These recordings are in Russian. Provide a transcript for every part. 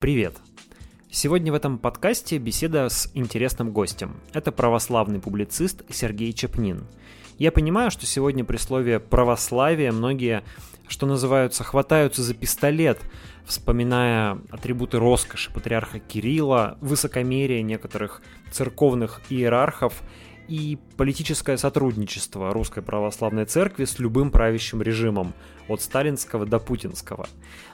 Привет! Сегодня в этом подкасте беседа с интересным гостем. Это православный публицист Сергей Чепнин. Я понимаю, что сегодня при слове «православие» многие, что называются, хватаются за пистолет, вспоминая атрибуты роскоши патриарха Кирилла, высокомерие некоторых церковных иерархов – и политическое сотрудничество Русской Православной Церкви с любым правящим режимом, от сталинского до путинского.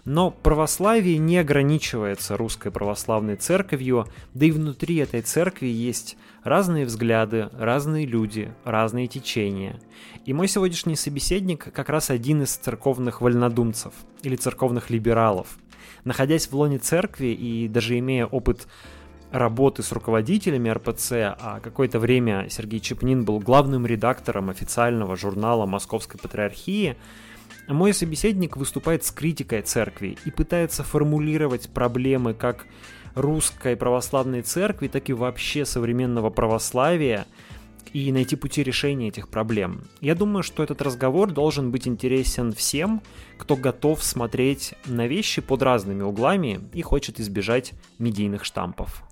Но православие не ограничивается Русской Православной Церковью, да и внутри этой церкви есть разные взгляды, разные люди, разные течения. И мой сегодняшний собеседник как раз один из церковных вольнодумцев или церковных либералов. Находясь в лоне церкви и даже имея опыт работы с руководителями РПЦ, а какое-то время Сергей Чепнин был главным редактором официального журнала Московской Патриархии, мой собеседник выступает с критикой церкви и пытается формулировать проблемы как русской православной церкви, так и вообще современного православия и найти пути решения этих проблем. Я думаю, что этот разговор должен быть интересен всем, кто готов смотреть на вещи под разными углами и хочет избежать медийных штампов.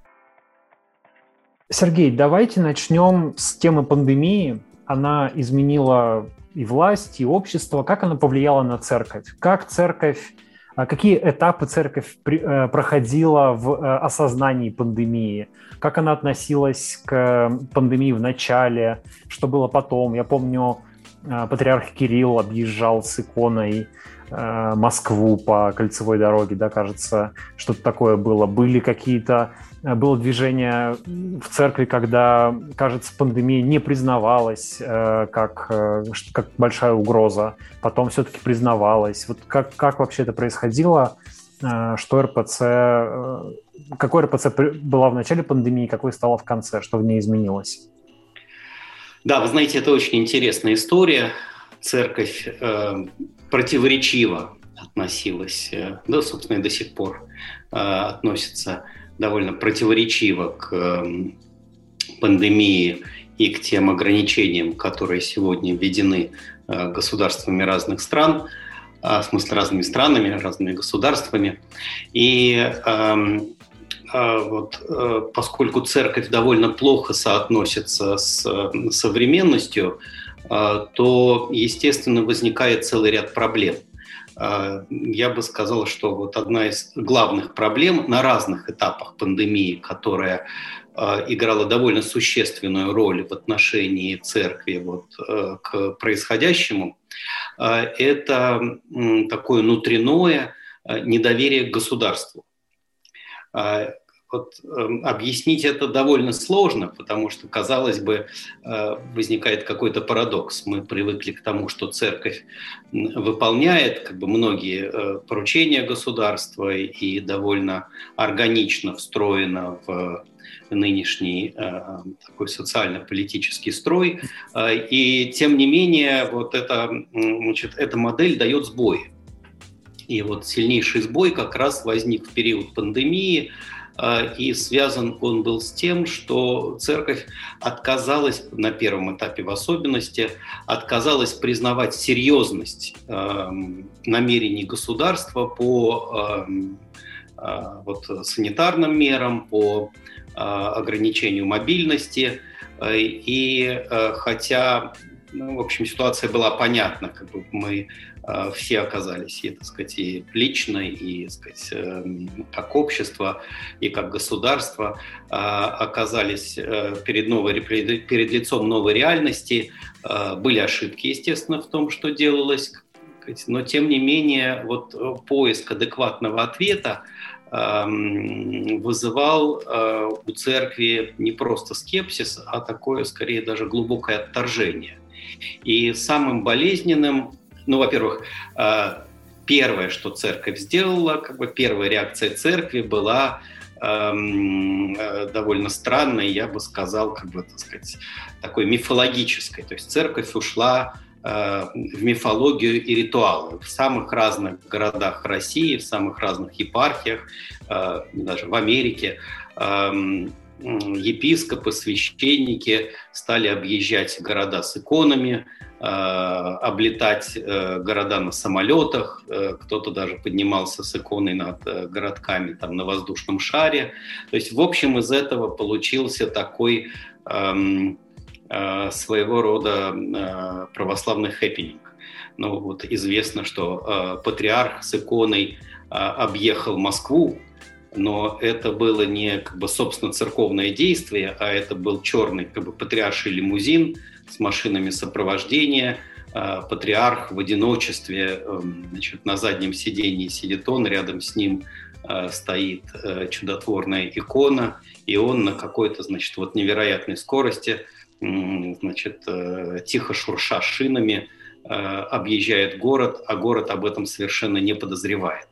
Сергей, давайте начнем с темы пандемии. Она изменила и власть, и общество. Как она повлияла на церковь? Как церковь, а, какие этапы церковь э, проходила в э, осознании пандемии? Как она относилась к пандемии в начале? Что было потом? Я помню, э, патриарх Кирилл объезжал с иконой Москву по кольцевой дороге, да, кажется, что-то такое было. Были какие-то Э, было движение в церкви, когда, кажется, пандемия не признавалась э, как, э, как большая угроза, потом все-таки признавалась. Вот как, как вообще это происходило, э, что РПЦ, какой РПЦ была в начале пандемии, какой стала в конце, что в ней изменилось? Да, вы знаете, это очень интересная история. Церковь э, противоречиво относилась, да, собственно, и до сих пор э, относится довольно противоречиво к эм, пандемии и к тем ограничениям, которые сегодня введены э, государствами разных стран, а, в смысле разными странами, разными государствами. И эм, а, вот, э, поскольку церковь довольно плохо соотносится с современностью, э, то, естественно, возникает целый ряд проблем – я бы сказал, что вот одна из главных проблем на разных этапах пандемии, которая а, играла довольно существенную роль в отношении церкви вот, э, к происходящему, а, это такое внутреннее недоверие к государству вот, э, объяснить это довольно сложно, потому что, казалось бы, э, возникает какой-то парадокс. Мы привыкли к тому, что церковь выполняет как бы, многие э, поручения государства и довольно органично встроена в нынешний э, такой социально-политический строй. Э, и тем не менее, вот эта, значит, эта модель дает сбой. И вот сильнейший сбой как раз возник в период пандемии, и связан он был с тем, что церковь отказалась, на первом этапе в особенности, отказалась признавать серьезность эм, намерений государства по эм, э, вот, санитарным мерам, по э, ограничению мобильности. Э, и хотя ну, в общем, ситуация была понятна, как бы мы все оказались, и, так сказать, и лично, и, так сказать, э, как общество, и как государство э, оказались э, перед, новой, перед, лицом новой реальности. Э, были ошибки, естественно, в том, что делалось, но, тем не менее, вот э, поиск адекватного ответа эм, вызывал э, у церкви не просто скепсис, а такое, скорее, даже глубокое отторжение. И самым болезненным, ну, во-первых, э, первое, что церковь сделала, как бы первая реакция церкви была эм, э, довольно странной, я бы сказал, как бы, так сказать, такой мифологической. То есть церковь ушла э, в мифологию и ритуалы в самых разных городах России, в самых разных епархиях, даже в Америке. Эм, епископы, священники стали объезжать города с иконами, облетать э, города на самолетах, кто-то даже поднимался с иконой над городками там, на воздушном шаре. То есть, в общем, из этого получился такой эм, своего рода православный хэппенинг. Ну вот известно, что патриарх с иконой объехал Москву, но это было не как бы собственно церковное действие, а это был черный как бы патриарший лимузин с машинами сопровождения, а, патриарх в одиночестве, эм, значит, на заднем сидении сидит он, рядом с ним а, стоит э, чудотворная икона, и он на какой-то, значит, вот невероятной скорости, значит, э, тихо шурша шинами, э, объезжает город, а город об этом совершенно не подозревает.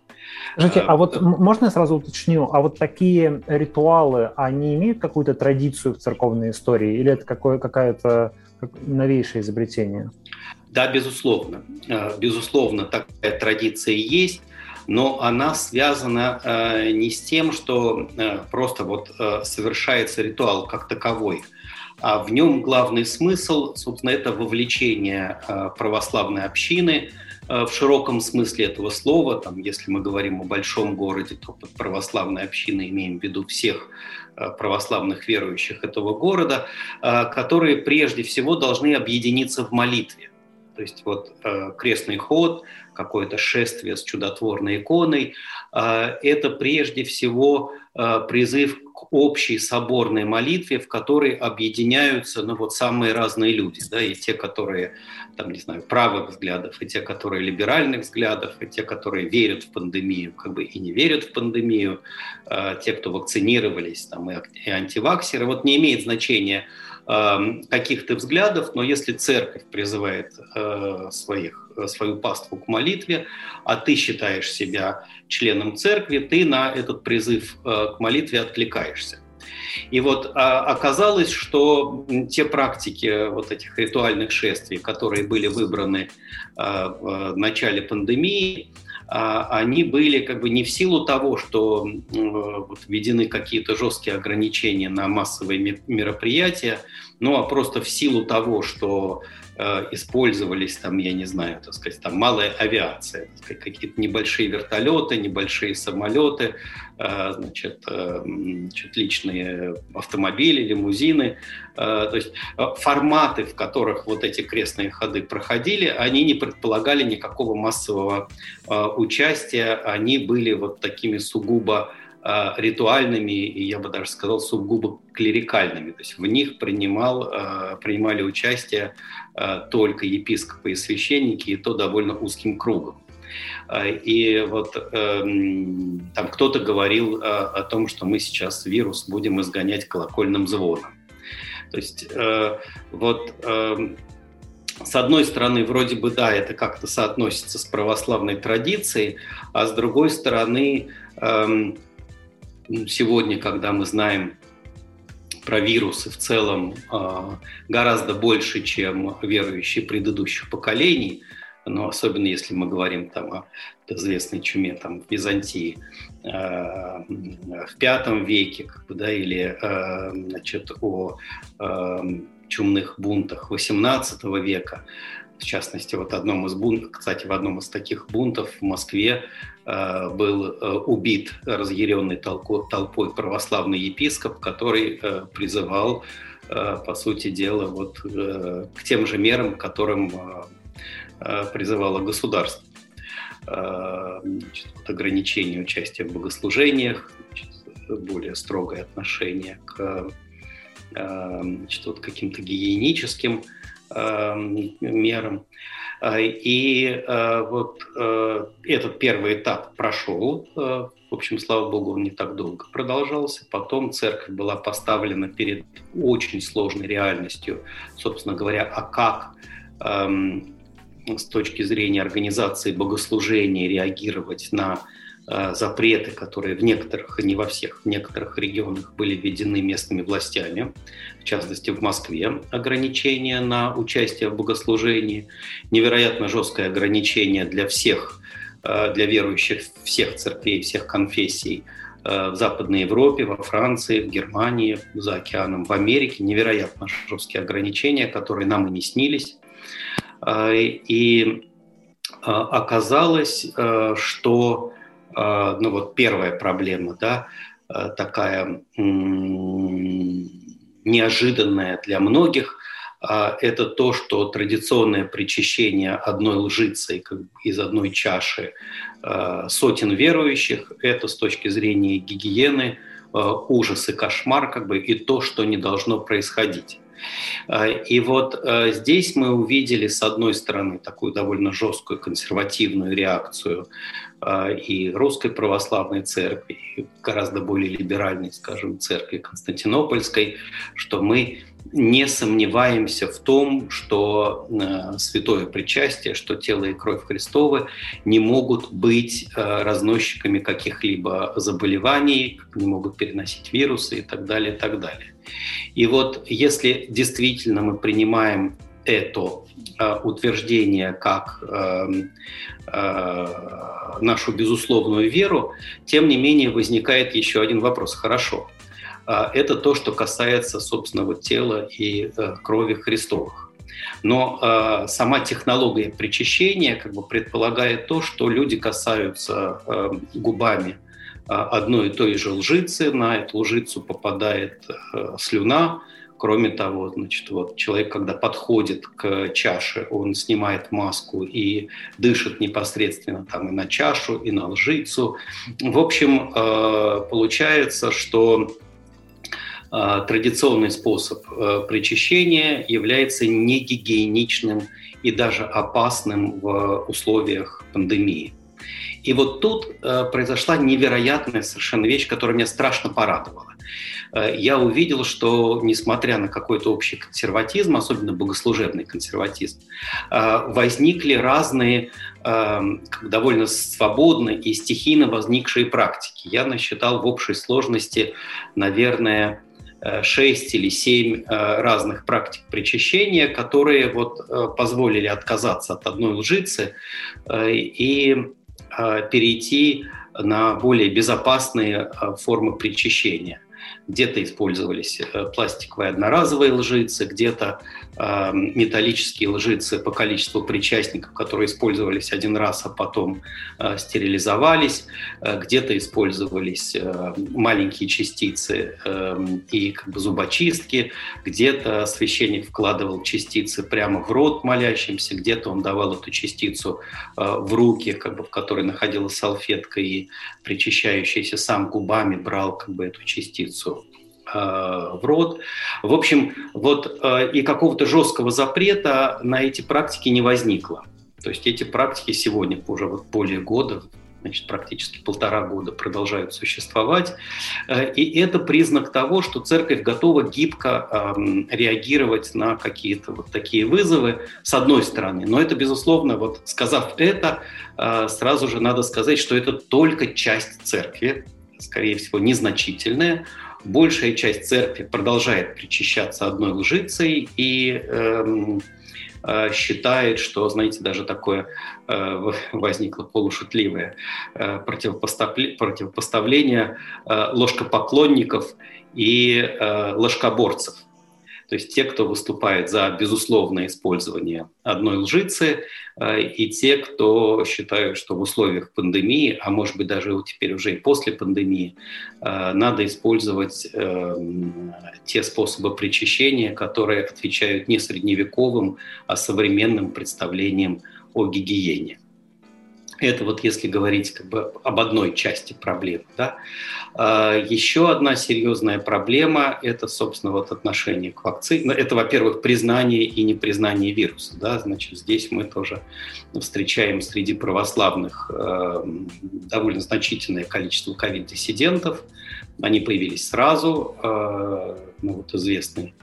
Скажите, а вот можно я сразу уточню, а вот такие ритуалы, они имеют какую-то традицию в церковной истории? Или это какое, новейшее изобретение? Да, безусловно. Э, безусловно, такая традиция есть, но она связана э, не с тем, что э, просто вот совершается ритуал как таковой, а в нем главный смысл, собственно, это вовлечение православной общины – в широком смысле этого слова. Там, если мы говорим о большом городе, то под православной общиной имеем в виду всех православных верующих этого города, э, которые прежде всего должны объединиться в молитве. То есть вот крестный ход, какое-то шествие с чудотворной иконой, это прежде всего призыв общей соборной молитве, в которой объединяются ну, вот самые разные люди, да, и те, которые, там, не знаю, правых взглядов, и те, которые либеральных взглядов, и те, которые верят в пандемию, как бы и не верят в пандемию, э, те, кто вакцинировались, там, и, и антиваксеры. Вот не имеет значения э, каких-то взглядов, но если церковь призывает э, своих свою паству к молитве, а ты считаешь себя членом церкви, ты на этот призыв э, к молитве откликаешься. И вот а, оказалось, что те практики вот этих ритуальных шествий, которые были выбраны а, в начале пандемии, а, они были как бы не в силу того, что вот, введены какие-то жесткие ограничения на массовые мероприятия, ну а просто в силу того, что Э, использовались там, я не знаю, так сказать, там малая авиация, какие-то небольшие вертолеты, небольшие самолеты, э, значит, э, значит, личные автомобили, лимузины. То есть форматы, в которых вот эти крестные ходы проходили, они не предполагали никакого массового участия, они были вот такими сугубо Э, ритуальными и, я бы даже сказал, сугубо клерикальными. То есть в них принимал, э, принимали участие э, только епископы и священники, и то довольно узким кругом. И вот эм, там кто-то говорил о том, что мы сейчас вирус будем изгонять колокольным звоном. То есть вот эм, с одной стороны, вроде бы, да, это как-то соотносится с православной традицией, а с другой стороны, эм, сегодня, когда мы знаем про вирусы в целом а, гораздо больше, чем верующие предыдущих поколений, но особенно если мы говорим там о известной чуме там, в Византии а, в V веке, как бы, да, или а, значит, о чумных бунтах XVIII века, в частности, вот одном из бунтов, кстати, в одном из таких бунтов в Москве э, был э, убит разъяренной толпой, толпой православный епископ, который э, призывал, э, по сути дела, вот, э, к тем же мерам, которым э, э призывало государство. Э, значит, вот ограничение участия в богослужениях, значит, более строгое отношение к э, значит, вот каким-то гигиеническим мерам. А, и э, вот э, этот первый этап прошел. Э, в общем, слава богу, он не так долго продолжался. Потом церковь была поставлена перед очень сложной реальностью, собственно говоря, а как эм, с точки зрения организации богослужения реагировать на Э, запреты, которые в некоторых, не во всех, в некоторых регионах были введены местными властями, в частности в Москве ограничения на участие в богослужении, невероятно жесткое ограничение для всех, э, для верующих всех церквей, всех конфессий в Западной Европе, во Франции, в Германии, за океаном, в Америке. Невероятно жесткие ограничения, которые нам и не снились. И оказалось, что ну вот первая проблема, да, такая неожиданная для многих, а, это то, что традиционное причащение одной лжицей из одной чаши а, сотен верующих, это с точки зрения гигиены а, ужас и кошмар, как бы, и то, что не должно происходить. И вот здесь мы увидели, с одной стороны, такую довольно жесткую консервативную реакцию и русской православной церкви, и гораздо более либеральной, скажем, церкви Константинопольской, что мы не сомневаемся в том, что э, святое причастие, что тело и кровь Христовы не могут быть э, разносчиками каких-либо заболеваний, не могут переносить вирусы и так далее, и так далее. И вот если действительно мы принимаем это э, утверждение как э, э, нашу безусловную веру, тем не менее возникает еще один вопрос. Хорошо, это то, что касается собственного тела и э, крови Христовых. Но э, сама технология причащения как бы предполагает то, что люди касаются э, губами э, одной и той же лжицы, на эту лжицу попадает э, слюна. Кроме того, значит, вот человек, когда подходит к чаше, он снимает маску и дышит непосредственно там и на чашу, и на лжицу. В общем, э, получается, что а, традиционный способ э, причащения является негигиеничным и даже опасным в условиях пандемии. И вот тут э, произошла невероятная совершенно вещь, которая меня страшно порадовала. Э, я увидел, что несмотря на какой-то общий консерватизм, особенно богослужебный консерватизм, возникли разные довольно свободные и стихийно возникшие практики. Я насчитал в общей сложности, наверное, 6 или 7 э, разных практик причащения, которые вот э, позволили отказаться от одной лжицы э, и перейти на более безопасные формы причащения. Где-то использовались пластиковые одноразовые лжицы, где-то металлические лжицы по количеству причастников, которые использовались один раз, а потом э, стерилизовались. Э, где-то использовались э, маленькие частицы и как бы зубочистки. Где-то священник вкладывал частицы прямо в рот молящимся, где-то он давал эту частицу в руки, как бы, в которой находилась салфетка, и причащающийся сам губами брал как бы, эту частицу в рот. В общем, вот э, и какого-то жесткого запрета на эти практики не возникло. То есть эти практики сегодня уже вот более года, значит, практически полтора года продолжают существовать. Э, и это признак того, что церковь готова гибко эм, реагировать на какие-то вот такие вызовы, с одной стороны. Но это, безусловно, вот сказав это, сразу же надо сказать, что это только часть церкви, скорее всего, незначительная большая часть церкви продолжает причащаться одной лжицей и эм, э, считает, что, знаете, даже такое э, возникло полушутливое э, противопоставление, э, ложкопоклонников и ложкоборцев – то есть те, кто выступает за безусловное использование одной лжицы, э, и те, кто считают, что в условиях пандемии, а может быть даже теперь уже и после пандемии, э, надо использовать э, те способы причащения, которые отвечают не средневековым, а современным представлениям о гигиене. Это вот если говорить как бы об одной части проблемы. Да? А, еще одна серьезная проблема – это, собственно, вот отношение к вакцине. Ну, это, во-первых, признание и непризнание вируса. Да? Значит, здесь мы тоже встречаем среди православных э, довольно значительное количество ковид-диссидентов. Они появились сразу. Э, ну, вот известный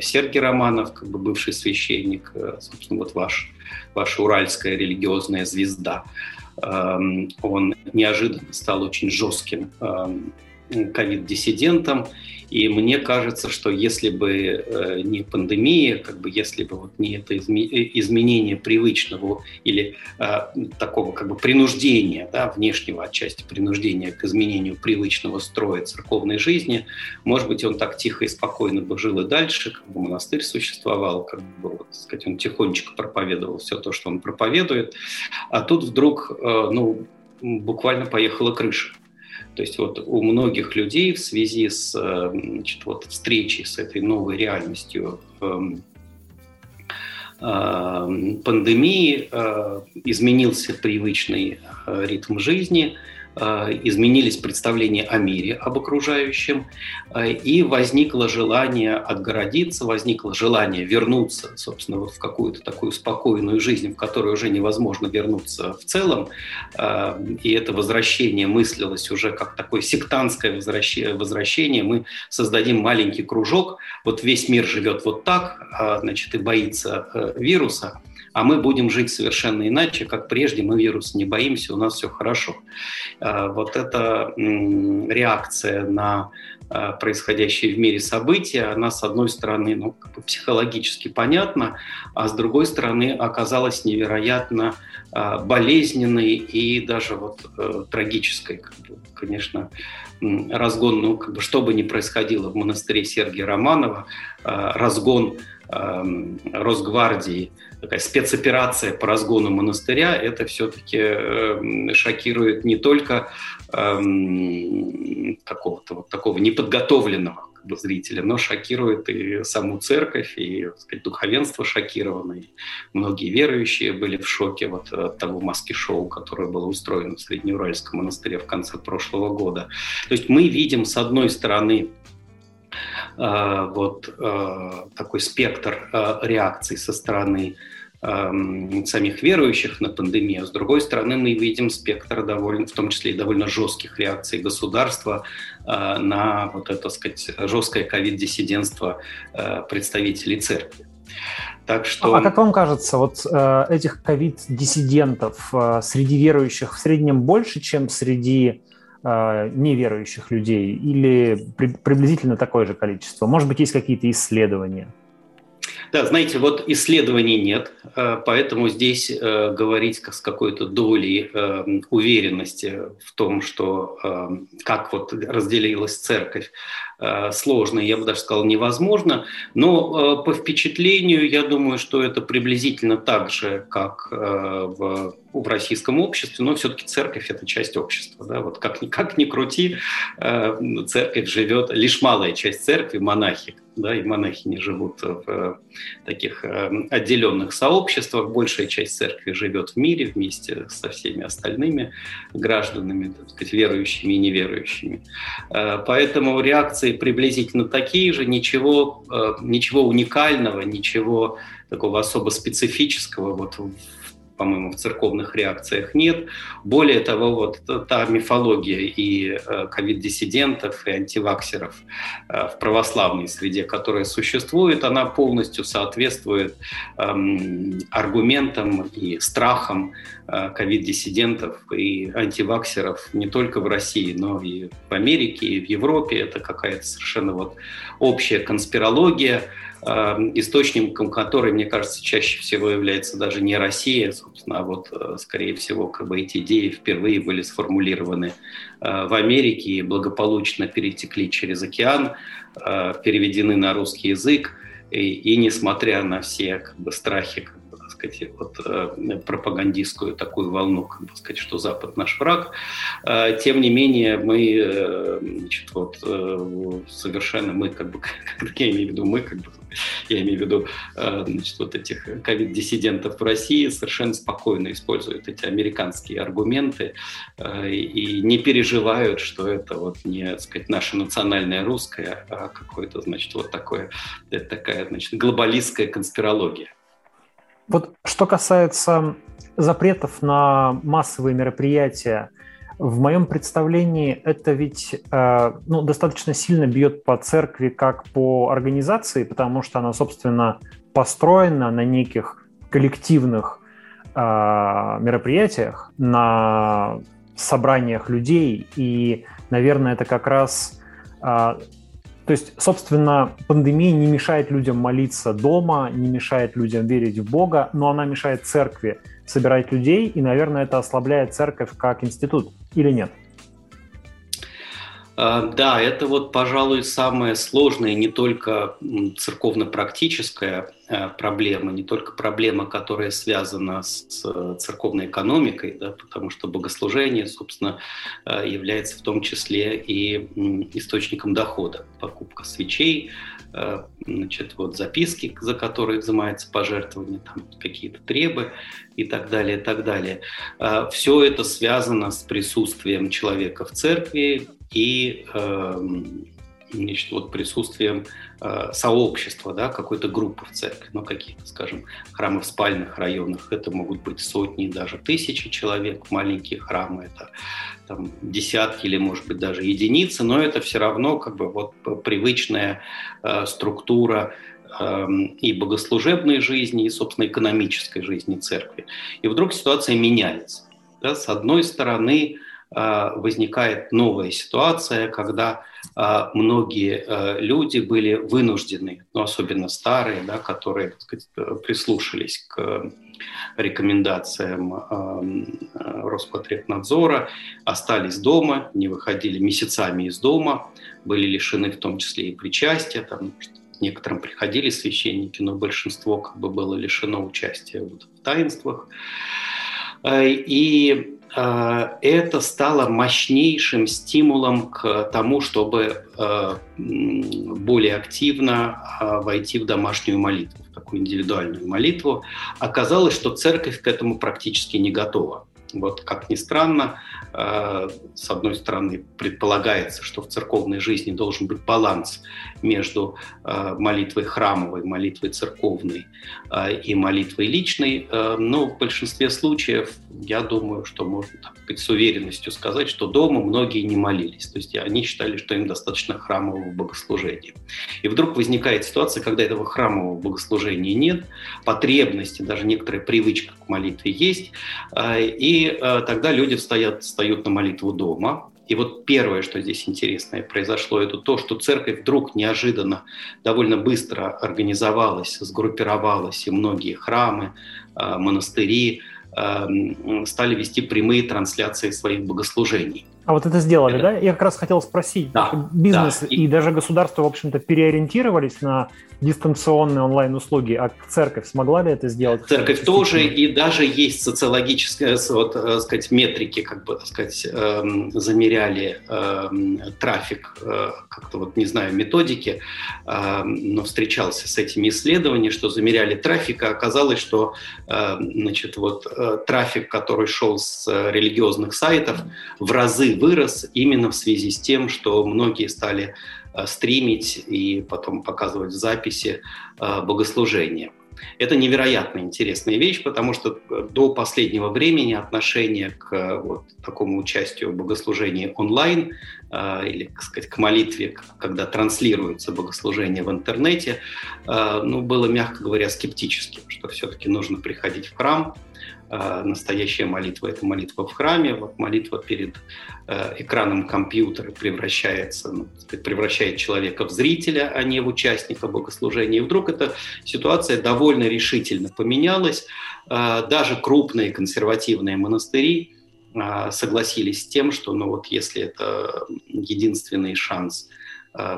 Сергей Романов, как бы бывший священник, собственно, вот ваш ваша уральская религиозная звезда. Эм, он неожиданно стал очень жестким эм, ковид-диссидентом, и мне кажется, что если бы э, не пандемия, как бы если бы вот не это изменение привычного или э, такого как бы принуждения, да, внешнего отчасти принуждения к изменению привычного строя церковной жизни, может быть, он так тихо и спокойно бы жил и дальше, как бы монастырь существовал, как бы, вот, сказать, он тихонечко проповедовал все то, что он проповедует, а тут вдруг, э, ну, буквально поехала крыша. То есть вот у многих людей в связи с э, значит, вот встречей с этой новой реальностью эм, э, пандемии э, изменился привычный ритм жизни – Э, изменились представления о мире, об окружающем, э, и возникло желание отгородиться, возникло желание вернуться, собственно, вот в какую-то такую спокойную жизнь, в которую уже невозможно вернуться в целом. Э, и это возвращение мыслилось уже как такое сектантское возвращение. Мы создадим маленький кружок, вот весь мир живет вот так, а, значит, и боится вируса, а мы будем жить совершенно иначе, как прежде, мы вирус не боимся, у нас все хорошо. А, вот эта реакция на а, происходящие в мире события, она, с одной стороны, ну, психологически понятна, а с другой стороны, оказалась невероятно а, болезненной и даже вот э, трагической. Конечно, разгон, ну, как бы, что бы ни происходило в монастыре Сергия Романова, разгон Росгвардии, такая спецоперация по разгону монастыря, это все-таки эм, шокирует не только эм, какого-то вот такого неподготовленного зрителя, но шокирует и саму церковь, и так сказать, духовенство шокировано. И многие верующие были в шоке вот от того маски-шоу, которое было устроено в Среднеуральском монастыре в конце прошлого года. То есть мы видим, с одной стороны, Э, вот э, такой спектр э, реакций со стороны эм, самих верующих на пандемию. С другой стороны, мы видим спектр довольно, в том числе и довольно жестких реакций государства на вот это, так сказать, жесткое ковид-диссидентство представителей церкви. Так что... А как вам кажется, вот этих ковид-диссидентов среди верующих в среднем больше, чем среди э, неверующих людей или при, приблизительно такое же количество? Может быть, есть какие-то исследования? Да, знаете, вот исследований нет, э, поэтому здесь э, говорить с какой-то долей э, уверенности в том, что как вот разделилась церковь, сложно, я бы даже сказал, невозможно. Но по впечатлению, я думаю, что это приблизительно так же, как в в российском обществе, но все-таки церковь – это часть общества. Да? Вот как, как ни крути, церковь живет, лишь малая часть церкви, монахи, да, и монахи не живут в э, таких э, отделенных сообществах. Большая часть церкви живет в мире вместе со всеми остальными гражданами, так сказать, верующими и неверующими. Э, поэтому реакции приблизительно такие же, ничего, ничего уникального, ничего такого особо специфического вот по-моему, в церковных реакциях нет. Более того, вот та мифология и э, ковид-диссидентов, и антиваксеров э, в православной среде, которая существует, она полностью соответствует эм, аргументам и страхам э, ковид-диссидентов и антиваксеров не только в России, но и в Америке, и в Европе. Это какая-то совершенно вот общая конспирология, источником которой, мне кажется, чаще всего является даже не Россия, собственно, а вот, э, скорее всего, как бы эти идеи впервые были сформулированы э, в Америке и благополучно перетекли через океан, э, переведены на русский язык, и, и несмотря на все как бы, страхи сказать, вот, пропагандистскую такую волну, как бы сказать, что Запад наш враг. Тем не менее, мы значит, вот, совершенно, мы как бы, я имею в виду, мы как бы, я имею в виду значит, вот этих ковид-диссидентов в России совершенно спокойно используют эти американские аргументы и не переживают, что это вот не, так сказать, наше национальное русское, а какое-то, значит, вот такое, такая, значит, глобалистская конспирология. Вот что касается запретов на массовые мероприятия, в моем представлении это ведь э, ну, достаточно сильно бьет по церкви как по организации, потому что она, собственно, построена на неких коллективных э, мероприятиях, на собраниях людей, и наверное, это как раз... А, то есть, собственно, пандемия не мешает людям молиться дома, не мешает людям верить в Бога, но она мешает церкви собирать людей, и, наверное, это ослабляет церковь как институт, или нет? А, да, это вот, пожалуй, самая сложная не только церковно-практическая а, проблема, не только проблема, которая связана с церковной экономикой, да, потому что богослужение, собственно, а, является в том числе и источником дохода. Покупка свечей, значит, вот записки, за которые взимается пожертвование, там какие-то требы и так далее, и так далее. Все это связано с присутствием человека в церкви, и эм, значит, вот присутствием э, сообщества, да, какой-то группы в церкви, ну, какие-то, скажем, храмы в спальных районах, это могут быть сотни, даже тысячи человек, маленькие храмы, это там, десятки или, может быть, даже единицы, но это все равно как бы вот привычная э, структура э, и богослужебной жизни, и, собственно, экономической жизни церкви. И вдруг ситуация меняется. Да? С одной стороны, возникает новая ситуация, когда а, многие а, люди были вынуждены, ну, особенно старые, да, которые так сказать, прислушались к рекомендациям Роспотребнадзора, остались дома, не выходили месяцами из дома, были лишены в том числе и причастия, там, некоторым приходили священники, но большинство как бы было лишено участия вот в таинствах. И Э, это стало мощнейшим стимулом к тому, чтобы э, более активно э, войти в домашнюю молитву, в такую индивидуальную молитву. Оказалось, что церковь к этому практически не готова. Вот как ни странно, э, с одной стороны, предполагается, что в церковной жизни должен быть баланс между э, молитвой храмовой, молитвой церковной э, и молитвой личной, но в большинстве случаев, я думаю, что можно так сказать, с уверенностью сказать, что дома многие не молились. То есть они считали, что им достаточно храмового богослужения. И вдруг возникает ситуация, когда этого храмового богослужения нет, потребности, даже некоторая привычка к молитве есть, и и э, тогда люди встают, встают на молитву дома. И вот первое, что здесь интересное произошло, это то, что церковь вдруг неожиданно, довольно быстро организовалась, сгруппировалась, и многие храмы, э, монастыри стали вести прямые трансляции своих богослужений. А вот это сделали, это... да? Я как раз хотел спросить. Да, Бизнес да. И... даже государство, в общем-то, переориентировались на дистанционные онлайн-услуги, а церковь смогла ли это сделать? Церковь тоже, и даже есть социологические, вот, так сказать, метрики, как бы, сказать, эм, замеряли эм, трафик, э, как-то вот, не знаю, методики, эм, но встречался с этими исследованиями, что замеряли трафик, а оказалось, что, значит, вот э, трафик, который шел с религиозных сайтов, в разы вырос именно в связи с тем, что многие стали Э, стримить и потом показывать в записи э, богослужения. Это невероятно интересная вещь, потому что э, до последнего времени отношение к вот такому участию в богослужении онлайн или, так сказать, к молитве, когда транслируется богослужение в интернете, ну, было, мягко говоря, скептическим, что все-таки нужно приходить в храм, настоящая молитва – это молитва в храме, вот молитва перед э, экраном компьютера превращается, ну, превращает человека в зрителя, а не в участника богослужения. И вдруг эта ситуация довольно решительно поменялась. Э, даже крупные консервативные монастыри согласились с тем, что ну, вот если это единственный шанс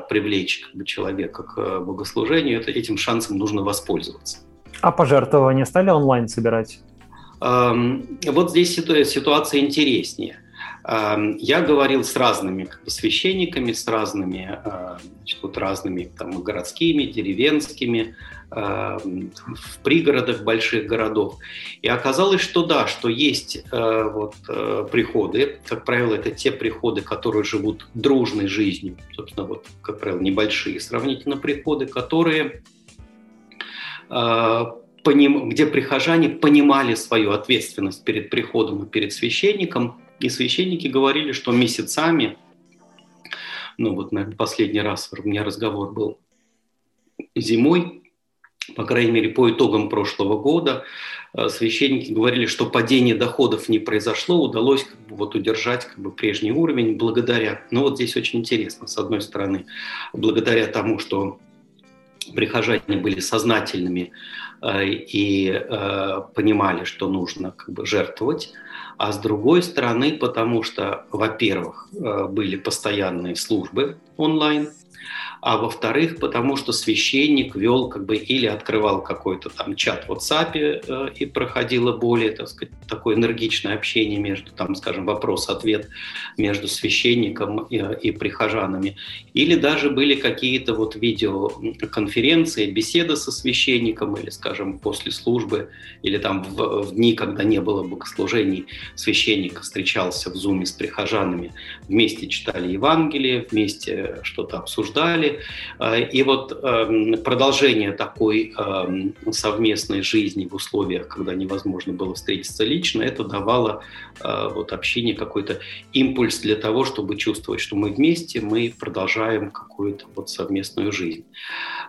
привлечь как бы, человека к богослужению, это, этим шансом нужно воспользоваться. А пожертвования стали онлайн собирать? Вот здесь ситуация интереснее. Я говорил с разными как бы, священниками, с разными, значит, вот разными там, городскими, деревенскими, в пригородах больших городов. И оказалось, что да, что есть э, вот, э, приходы, как правило, это те приходы, которые живут дружной жизнью, собственно, вот, как правило, небольшие сравнительно приходы, которые а, поним, где прихожане понимали свою ответственность перед приходом и перед священником, и священники говорили, что месяцами, ну вот, наверное, последний раз у меня разговор был зимой, по крайней мере, по итогам прошлого года, э, священники говорили, что падение доходов не произошло, удалось как бы, вот, удержать как бы, прежний уровень благодаря, ну вот здесь очень интересно, с одной стороны, благодаря тому, что прихожане были сознательными и э, понимали, что нужно как бы, жертвовать, а с другой стороны, потому что, во-первых, э, были постоянные службы онлайн, а во-вторых, потому что священник вел как бы или открывал какой-то там чат в WhatsApp э, и проходило более, так сказать, такое энергичное общение между, там, скажем, вопрос-ответ между священником и, и прихожанами, или даже были какие-то вот видеоконференции, беседы со священником, или, скажем, после службы, или там в, в дни, когда не было богослужений, священник встречался в зуме с прихожанами, вместе читали Евангелие, вместе что-то обсуждали, а, и вот эм, продолжение такой эм, совместной жизни в условиях, когда невозможно было встретиться лично, это давало э, вот общине какой-то импульс для того, чтобы чувствовать, что мы вместе, мы продолжаем какую-то вот совместную жизнь.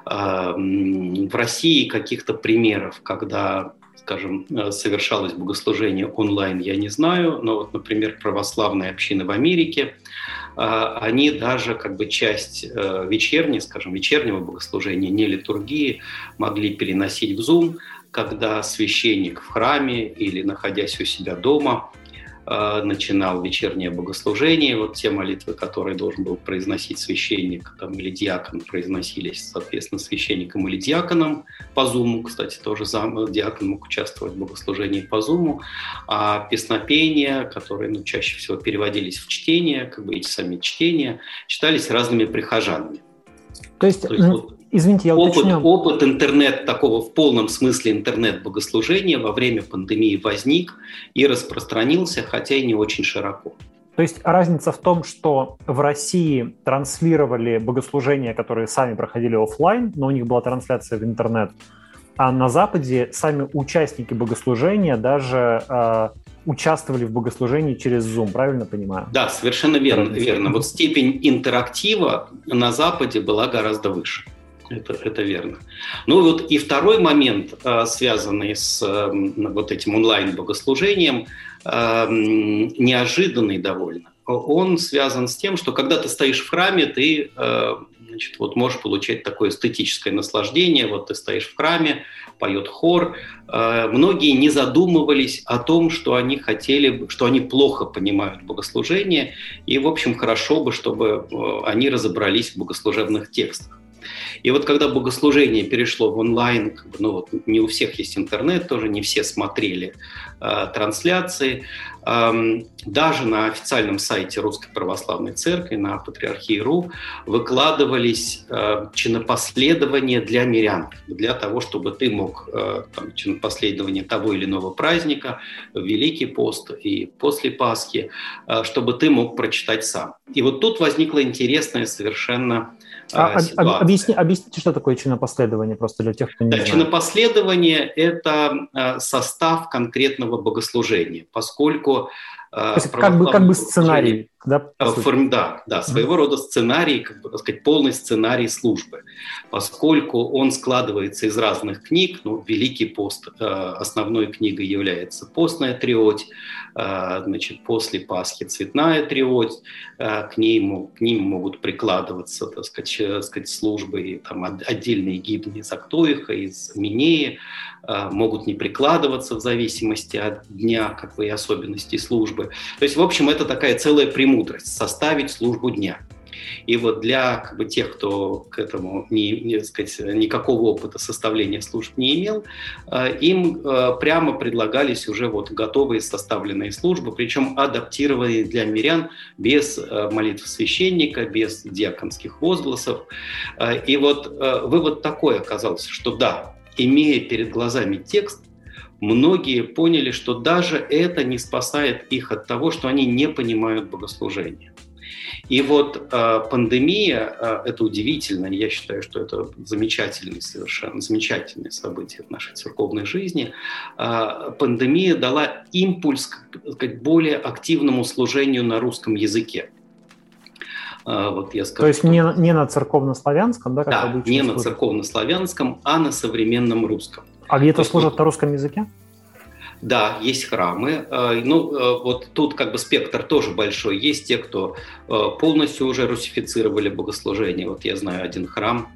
Эм, в России каких-то примеров, когда скажем, э, совершалось богослужение онлайн, я не знаю, но вот, например, православные общины в Америке, они даже как бы часть э, вечерней, скажем, вечернего богослужения, не литургии, могли переносить в Zoom, когда священник в храме или находясь у себя дома начинал вечернее богослужение. Вот те молитвы, которые должен был произносить священник там, или диакон, произносились, соответственно, священником или диаконом по зуму. Кстати, тоже зам, диакон мог участвовать в богослужении по зуму. А песнопения, которые ну, чаще всего переводились в чтение, как бы эти сами чтения, читались разными прихожанами. То есть, То есть вот, Извините, я опыт, уточню. Опыт интернет такого в полном смысле интернет-богослужения во время пандемии возник и распространился, хотя и не очень широко. То есть разница в том, что в России транслировали богослужения, которые сами проходили офлайн, но у них была трансляция в интернет, а на Западе сами участники богослужения даже э, участвовали в богослужении через Zoom, правильно понимаю? Да, совершенно верно. верно. Вот степень интерактива на Западе была гораздо выше. Это, это верно. Ну вот и второй момент, а, связанный с вот этим онлайн-богослужением, а, неожиданный довольно. Он связан с тем, что когда ты стоишь в храме, ты а, значит, вот можешь получать такое эстетическое наслаждение. Вот ты стоишь в храме, поет хор. Многие не задумывались о том, что они хотели, что они плохо понимают богослужение, и, в общем, хорошо бы, чтобы они разобрались в богослужебных текстах. И вот когда богослужение перешло в онлайн, как бы, ну вот не у всех есть интернет тоже, не все смотрели э, трансляции, э, даже на официальном сайте Русской Православной Церкви, на Патриархии.ру, выкладывались э, чинопоследования для мирян, для того, чтобы ты мог э, там, чинопоследование того или иного праздника, Великий пост и после Пасхи, э, чтобы ты мог прочитать сам. И вот тут возникла интересная совершенно а, а, объясни, объясните, что такое чинопоследование, просто для тех, кто не да, знает. Чинопоследование – это э, состав конкретного богослужения, поскольку то есть как бы, как бы сценарий, да? Э, форм, да, да, своего mm-hmm. рода сценарий, как бы, так сказать, полный сценарий службы, поскольку он складывается из разных книг. Ну, Великий пост э, основной книгой является постная триоть, э, значит, после Пасхи цветная триоть, к, ним, к ним могут прикладываться, так сказать, сказать службы, там, отдельные гимны из Актоиха, из Минеи, могут не прикладываться в зависимости от дня как бы, и особенностей службы. То есть, в общем, это такая целая премудрость – составить службу дня. И вот для как бы, тех, кто к этому не, не, сказать, никакого опыта составления служб не имел, им прямо предлагались уже вот готовые составленные службы, причем адаптированные для мирян без молитв священника, без диаконских возгласов. И вот вывод такой оказался, что да, имея перед глазами текст, многие поняли, что даже это не спасает их от того, что они не понимают богослужения. И вот э, пандемия, э, это удивительно, я считаю, что это замечательное совершенно замечательное событие в нашей церковной жизни. Э, пандемия дала импульс к, к более активному служению на русском языке. Вот я скажу, То есть не, не на церковно-славянском, да, как да, не на церковно-славянском, а на современном русском. А где-то служат на русском языке? Да, есть храмы. Ну, вот тут как бы спектр тоже большой. Есть те, кто полностью уже русифицировали богослужение. Вот я знаю один храм,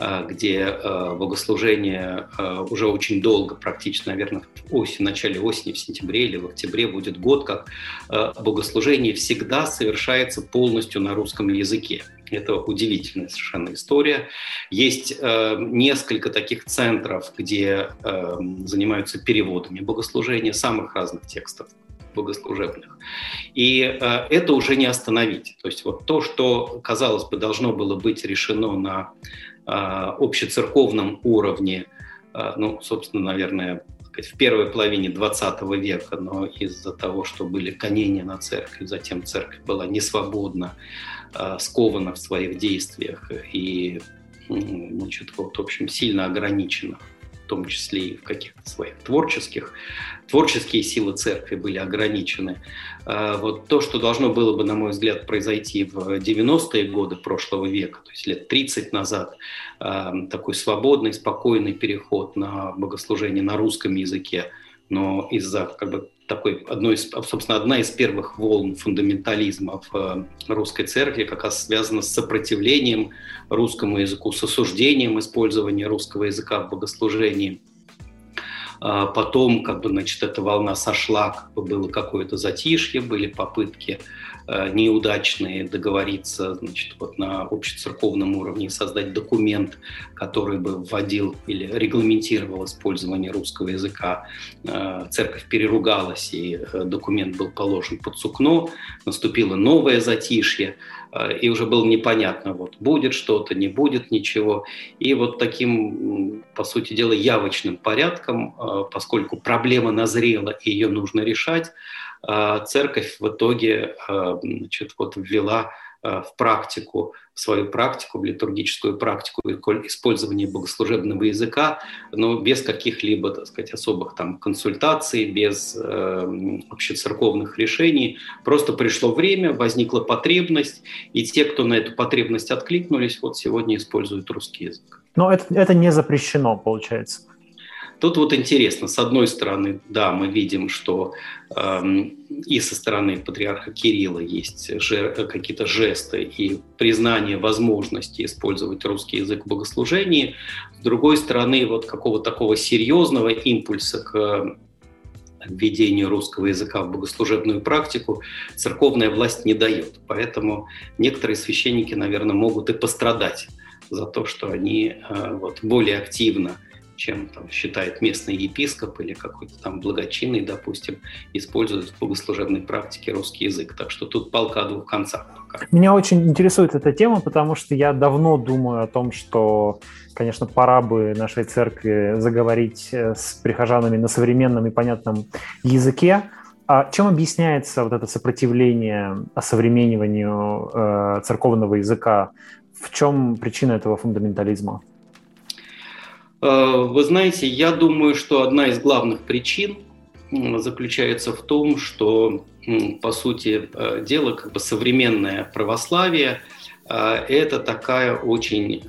Э, где э, богослужение э, уже очень долго, практически, наверное, в осень, в начале осени, в сентябре или в октябре будет год, как богослужение всегда совершается полностью на русском языке. Это удивительная совершенно история. Есть э, несколько таких центров, где э, занимаются переводами богослужения самых разных текстов богослужебных. И э, это уже не остановить. То есть вот то, что, казалось бы, должно было быть решено на а, общецерковном уровне, а, ну, собственно, наверное, в первой половине 20 века, но из-за того, что были гонения на церковь, затем церковь была несвободна, а, скована в своих действиях и, значит, вот, в общем, сильно ограничена в том числе и в каких-то своих творческих. Творческие силы церкви были ограничены. А, вот то, что должно было бы, на мой взгляд, произойти в 90-е годы прошлого века, то есть лет 30 назад, а, такой свободный, спокойный переход на богослужение на русском языке, но из-за как бы такой одной из, собственно, одна из первых волн фундаментализма в э, русской церкви как раз связана с сопротивлением русскому языку, с осуждением использования русского языка в богослужении. А потом, как бы, значит, эта волна сошла, как бы было какое-то затишье, были попытки неудачные договориться значит, вот на общецерковном уровне, создать документ, который бы вводил или регламентировал использование русского языка. Э, церковь переругалась, и э, документ был положен под сукно, наступило новое затишье, и уже было непонятно, вот будет что-то, не будет ничего. И вот таким, по сути дела, явочным порядком, поскольку проблема назрела и ее нужно решать, церковь в итоге а, значит, вот ввела а, в практику, в свою практику, в литургическую практику использования богослужебного языка, но без каких-либо, так сказать, особых там консультаций, без э, общецерковных решений. Просто пришло время, возникла потребность, и те, кто на эту потребность откликнулись, вот сегодня используют русский язык. Но это, это не запрещено, получается. Тут вот интересно, с одной стороны, да, мы видим, что э, и со стороны патриарха Кирилла есть же, какие-то жесты и признание возможности использовать русский язык в богослужении. С другой стороны, вот какого-то такого серьезного импульса к введению русского языка в богослужебную практику церковная власть не дает. Поэтому некоторые священники, наверное, могут и пострадать за то, что они э, вот, более активно чем там, считает местный епископ или какой-то там благочинный, допустим, использует в богослужебной практике русский язык. Так что тут полка двух концах. Пока. Меня очень интересует эта тема, потому что я давно думаю о том, что, конечно, пора бы нашей церкви заговорить э, с прихожанами на современном и понятном языке. А чем объясняется вот это сопротивление осовремениванию э, церковного языка? В чем причина этого фундаментализма? Э, вы знаете, я думаю, что одна из главных причин заключается в том, что, по сути э, дела, как бы современное православие э, – это такая очень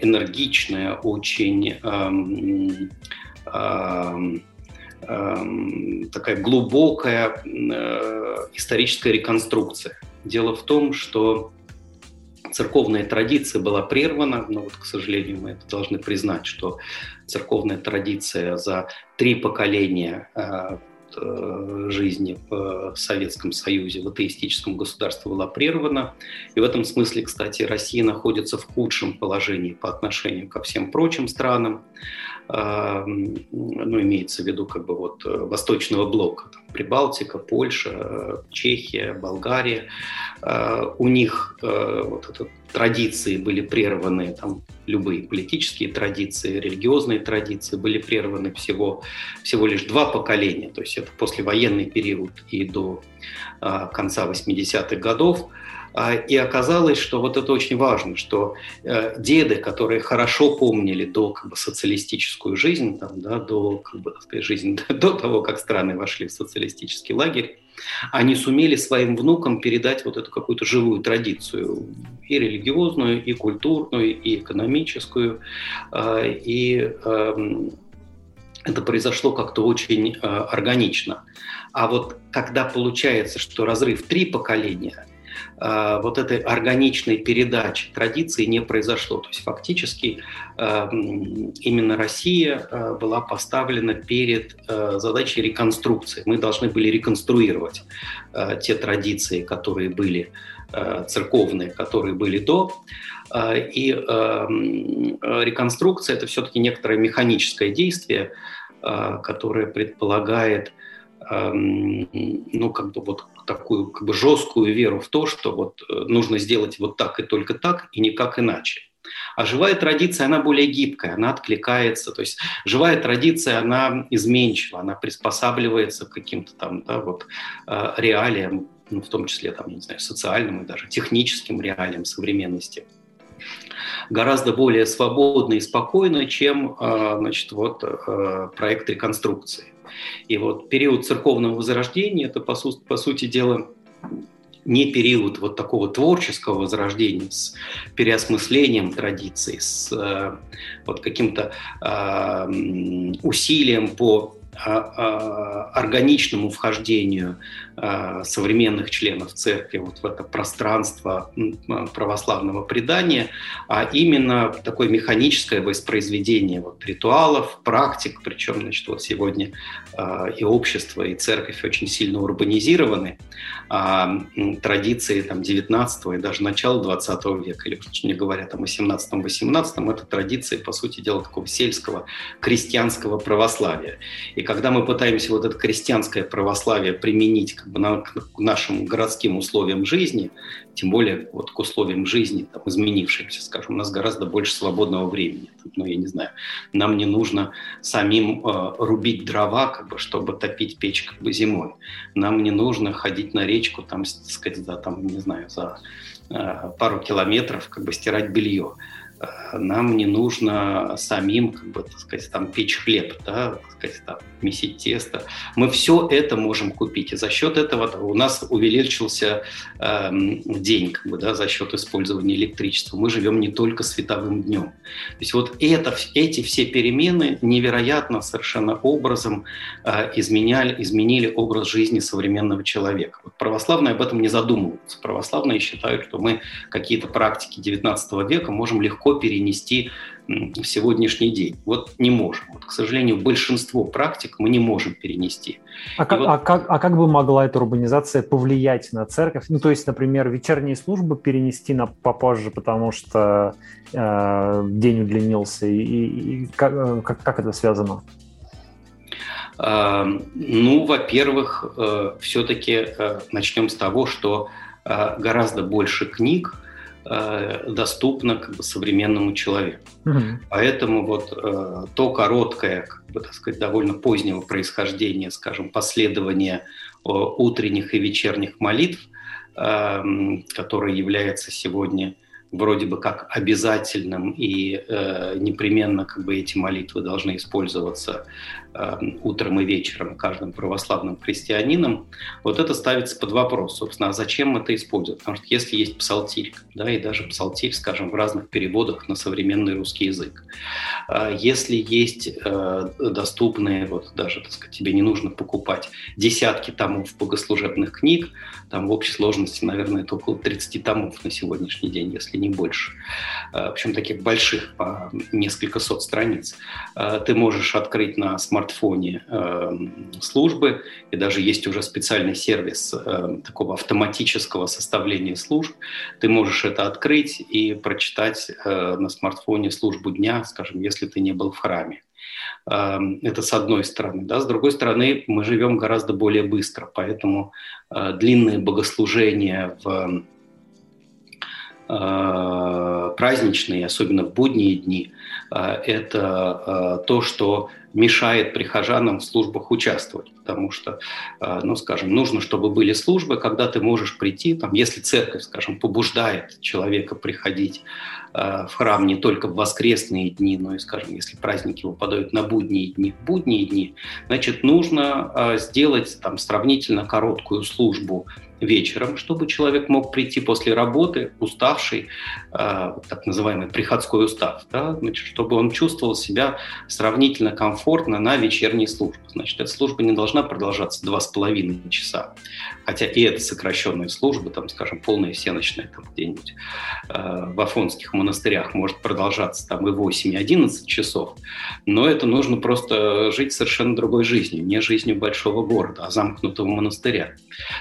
энергичная, очень эм, эм, эм, такая глубокая историческая реконструкция. Дело в том, что церковная традиция была прервана, но вот, к сожалению, мы это должны признать, что церковная традиция за три поколения э, э, жизни в Советском Союзе, в атеистическом государстве была прервана. И в этом смысле, кстати, Россия находится в худшем положении по отношению ко всем прочим странам. А, ну, имеется в виду как бы вот э, восточного блока, там, Прибалтика, Польша, Чехия, Болгария. А, у них э, вот это, традиции были прерваны, там, любые политические традиции, религиозные традиции были прерваны всего, всего лишь два поколения, то есть это послевоенный период и до конца 80-х годов. А, и оказалось, что вот это очень важно, что э, деды, которые хорошо помнили до как бы, социалистическую жизнь, там, да, до как бы, сказать, жизнь до того, как страны вошли в социалистический лагерь, они сумели своим внукам передать вот эту какую-то живую традицию, и религиозную, и культурную, и экономическую. А, и эм, это произошло как-то очень э, органично. А вот когда получается, что разрыв три поколения – вот этой органичной передачи традиции не произошло. То есть фактически э, именно Россия э, была поставлена перед задачей реконструкции. Мы должны были реконструировать те традиции, которые были церковные, которые были до. И реконструкция – это все-таки некоторое механическое действие, которое предполагает ну, как бы вот такую как бы жесткую веру в то, что вот э, нужно сделать вот так и только так, и никак иначе. А живая традиция, она более гибкая, она откликается. То есть живая традиция, она изменчива, она приспосабливается к каким-то там да, вот, э, реалиям, ну, в том числе там, не знаю, социальным и даже техническим реалиям современности гораздо более свободно и спокойно, чем э, значит, вот, проект реконструкции. И вот период церковного возрождения – это, по, су- по сути дела, не период вот такого творческого возрождения с переосмыслением традиций, с э, вот каким-то э, усилием по а, а, органичному вхождению современных членов церкви вот в это пространство православного предания, а именно такое механическое воспроизведение вот ритуалов, практик, причем значит, вот сегодня и общество, и церковь очень сильно урбанизированы, а традиции там, 19 и даже начала 20 века, или не говоря там, о 17-18, это традиции, по сути дела, такого сельского крестьянского православия. И и когда мы пытаемся вот это крестьянское православие применить как бы на, к нашим городским условиям жизни, тем более вот к условиям жизни, там, изменившимся, скажем, у нас гораздо больше свободного времени. Ну, я не знаю, нам не нужно самим э, рубить дрова, как бы, чтобы топить печь как бы зимой. Нам не нужно ходить на речку, там, сказать, за, там, не знаю, за э, пару километров, как бы стирать белье нам не нужно самим, как бы, так сказать, там, печь хлеб, да, так сказать, там, месить тесто. Мы все это можем купить. И за счет этого у нас увеличился э, день, как бы, да, за счет использования электричества. Мы живем не только световым днем. То есть вот это, эти все перемены невероятно совершенно образом э, изменяли, изменили образ жизни современного человека. Вот православные об этом не задумываются. Православные считают, что мы какие-то практики XIX века можем легко перенести в сегодняшний день. Вот не можем. Вот, к сожалению, большинство практик мы не можем перенести. А как, вот... а, как, а как бы могла эта урбанизация повлиять на церковь? Ну, то есть, например, вечерние службы перенести на попозже, потому что э, день удлинился, и, и, и как, э, как, как это связано? Э, ну, во-первых, э, все-таки начнем с того, что гораздо больше книг доступно как бы, современному человеку. Угу. Поэтому вот э, то короткое, как бы, так сказать, довольно позднего происхождения, скажем, последование э, утренних и вечерних молитв, э, которое является сегодня вроде бы как обязательным и э, непременно как бы эти молитвы должны использоваться э, утром и вечером каждым православным христианином, вот это ставится под вопрос, собственно, а зачем это использовать? Потому что если есть псалтирь, да, и даже псалтирь, скажем, в разных переводах на современный русский язык, э, если есть э, доступные, вот даже, так сказать, тебе не нужно покупать десятки томов богослужебных книг, там в общей сложности, наверное, это около 30 томов на сегодняшний день, если не больше. Э, причем таких больших, по несколько сот страниц. Э, ты можешь открыть на смартфоне э, службы, и даже есть уже специальный сервис такого автоматического составления служб. Ты можешь это открыть и прочитать на смартфоне службу дня, скажем, если ты не был в храме. Это с одной стороны. Да? С другой стороны, мы живем гораздо более быстро, поэтому длинные богослужения в Э, праздничные, особенно в будние дни, э, это э, то, что мешает прихожанам в службах участвовать, потому что, э, ну, скажем, нужно, чтобы были службы, когда ты можешь прийти, там, если церковь, скажем, побуждает человека приходить в храм не только в воскресные дни, но и, скажем, если праздники выпадают на будние дни, в будние дни, значит, нужно сделать там сравнительно короткую службу вечером, чтобы человек мог прийти после работы, уставший, так называемый приходской устав, да, значит, чтобы он чувствовал себя сравнительно комфортно на вечерней службе. Значит, эта служба не должна продолжаться два с половиной часа, хотя и это сокращенная служба, там, скажем, полная всеночная там где-нибудь э, в афонских монастырях может продолжаться там и 8, и 11 часов, но это нужно просто жить совершенно другой жизнью, не жизнью большого города, а замкнутого монастыря.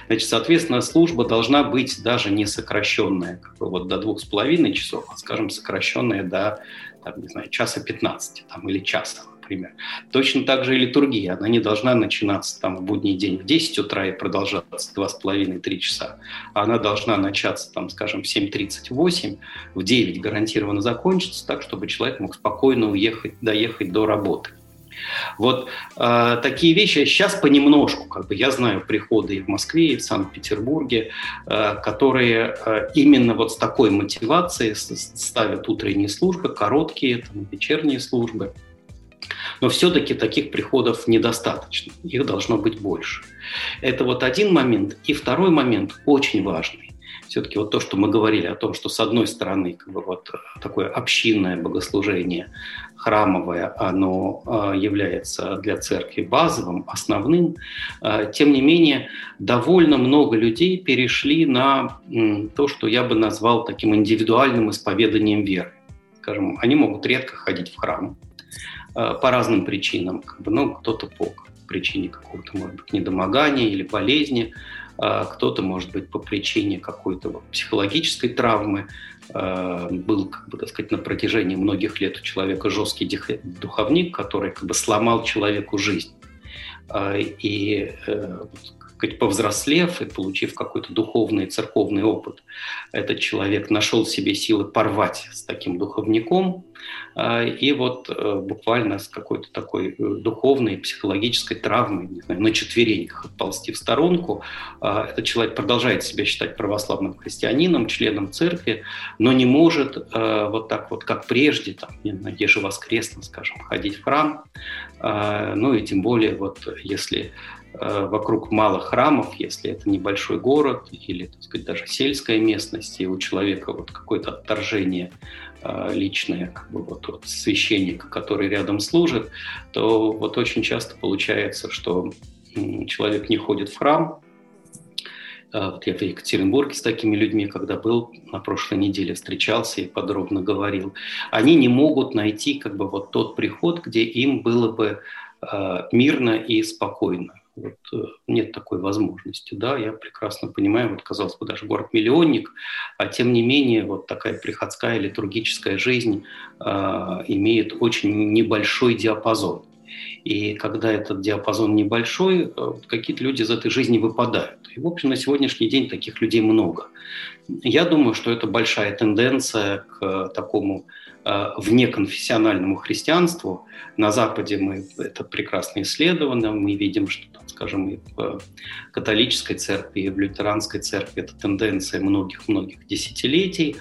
Значит, соответственно, служба должна быть даже не сокращенная как бы вот до двух с половиной часов, а, скажем, сокращенная до там, не знаю, часа 15 там, или часа, например. Точно так же и литургия. Она не должна начинаться там, в будний день в 10 утра и продолжаться два с половиной-три часа. Она должна начаться, там, скажем, в 7.38, в 9 гарантированно закончиться, так, чтобы человек мог спокойно уехать, доехать до работы. Вот э, такие вещи сейчас понемножку, как бы я знаю приходы и в Москве, и в Санкт-Петербурге, э, которые э, именно вот с такой мотивацией ставят утренние службы, короткие, там, вечерние службы. Но все-таки таких приходов недостаточно, их должно быть больше. Это вот один момент. И второй момент очень важный все-таки вот то, что мы говорили о том, что с одной стороны как бы вот такое общинное богослужение храмовое, оно а, является для церкви базовым, основным. А, тем не менее, довольно много людей перешли на то, что я бы назвал таким индивидуальным исповеданием веры. Скажем, они могут редко ходить в храм а, по разным причинам. Как бы, ну, кто-то по причине какого-то, может быть, недомогания или болезни, кто-то, может быть, по причине какой-то психологической травмы, был, как бы, так сказать, на протяжении многих лет у человека жесткий духовник, который как бы сломал человеку жизнь. А, и э, сказать, повзрослев и получив какой-то духовный церковный опыт, этот человек нашел себе силы порвать с таким духовником, а, и вот э, буквально с какой-то такой э, духовной, психологической травмой, не знаю, на четвереньках отползти в сторонку, этот человек продолжает себя считать православным христианином, членом церкви, но не может э, вот так вот, как прежде, там, не знаю, ежевоскресно, скажем, ходить в храм, ну и тем более вот если Э, вокруг мало храмов, если это небольшой город или, так сказать, даже сельская местность, и у человека вот какое-то отторжение э, личное как бы вот от священника, который рядом служит, то вот очень часто получается, что человек не ходит в храм. Э, вот я в Екатеринбурге с такими людьми, когда был на прошлой неделе, встречался и подробно говорил, они не могут найти как бы вот тот приход, где им было бы мирно и спокойно. Вот, э, нет такой возможности. Да, я прекрасно понимаю, вот, казалось бы, даже город-миллионник, а тем не менее вот такая приходская литургическая жизнь э, имеет очень небольшой диапазон. И когда этот диапазон небольшой, э, какие-то люди из этой жизни выпадают. И, в общем, на сегодняшний день таких людей много. Я думаю, что это большая тенденция к такому э, внеконфессиональному христианству. На Западе мы это прекрасно исследовано, мы видим, что скажем, и в католической церкви, и в лютеранской церкви это тенденция многих-многих десятилетий.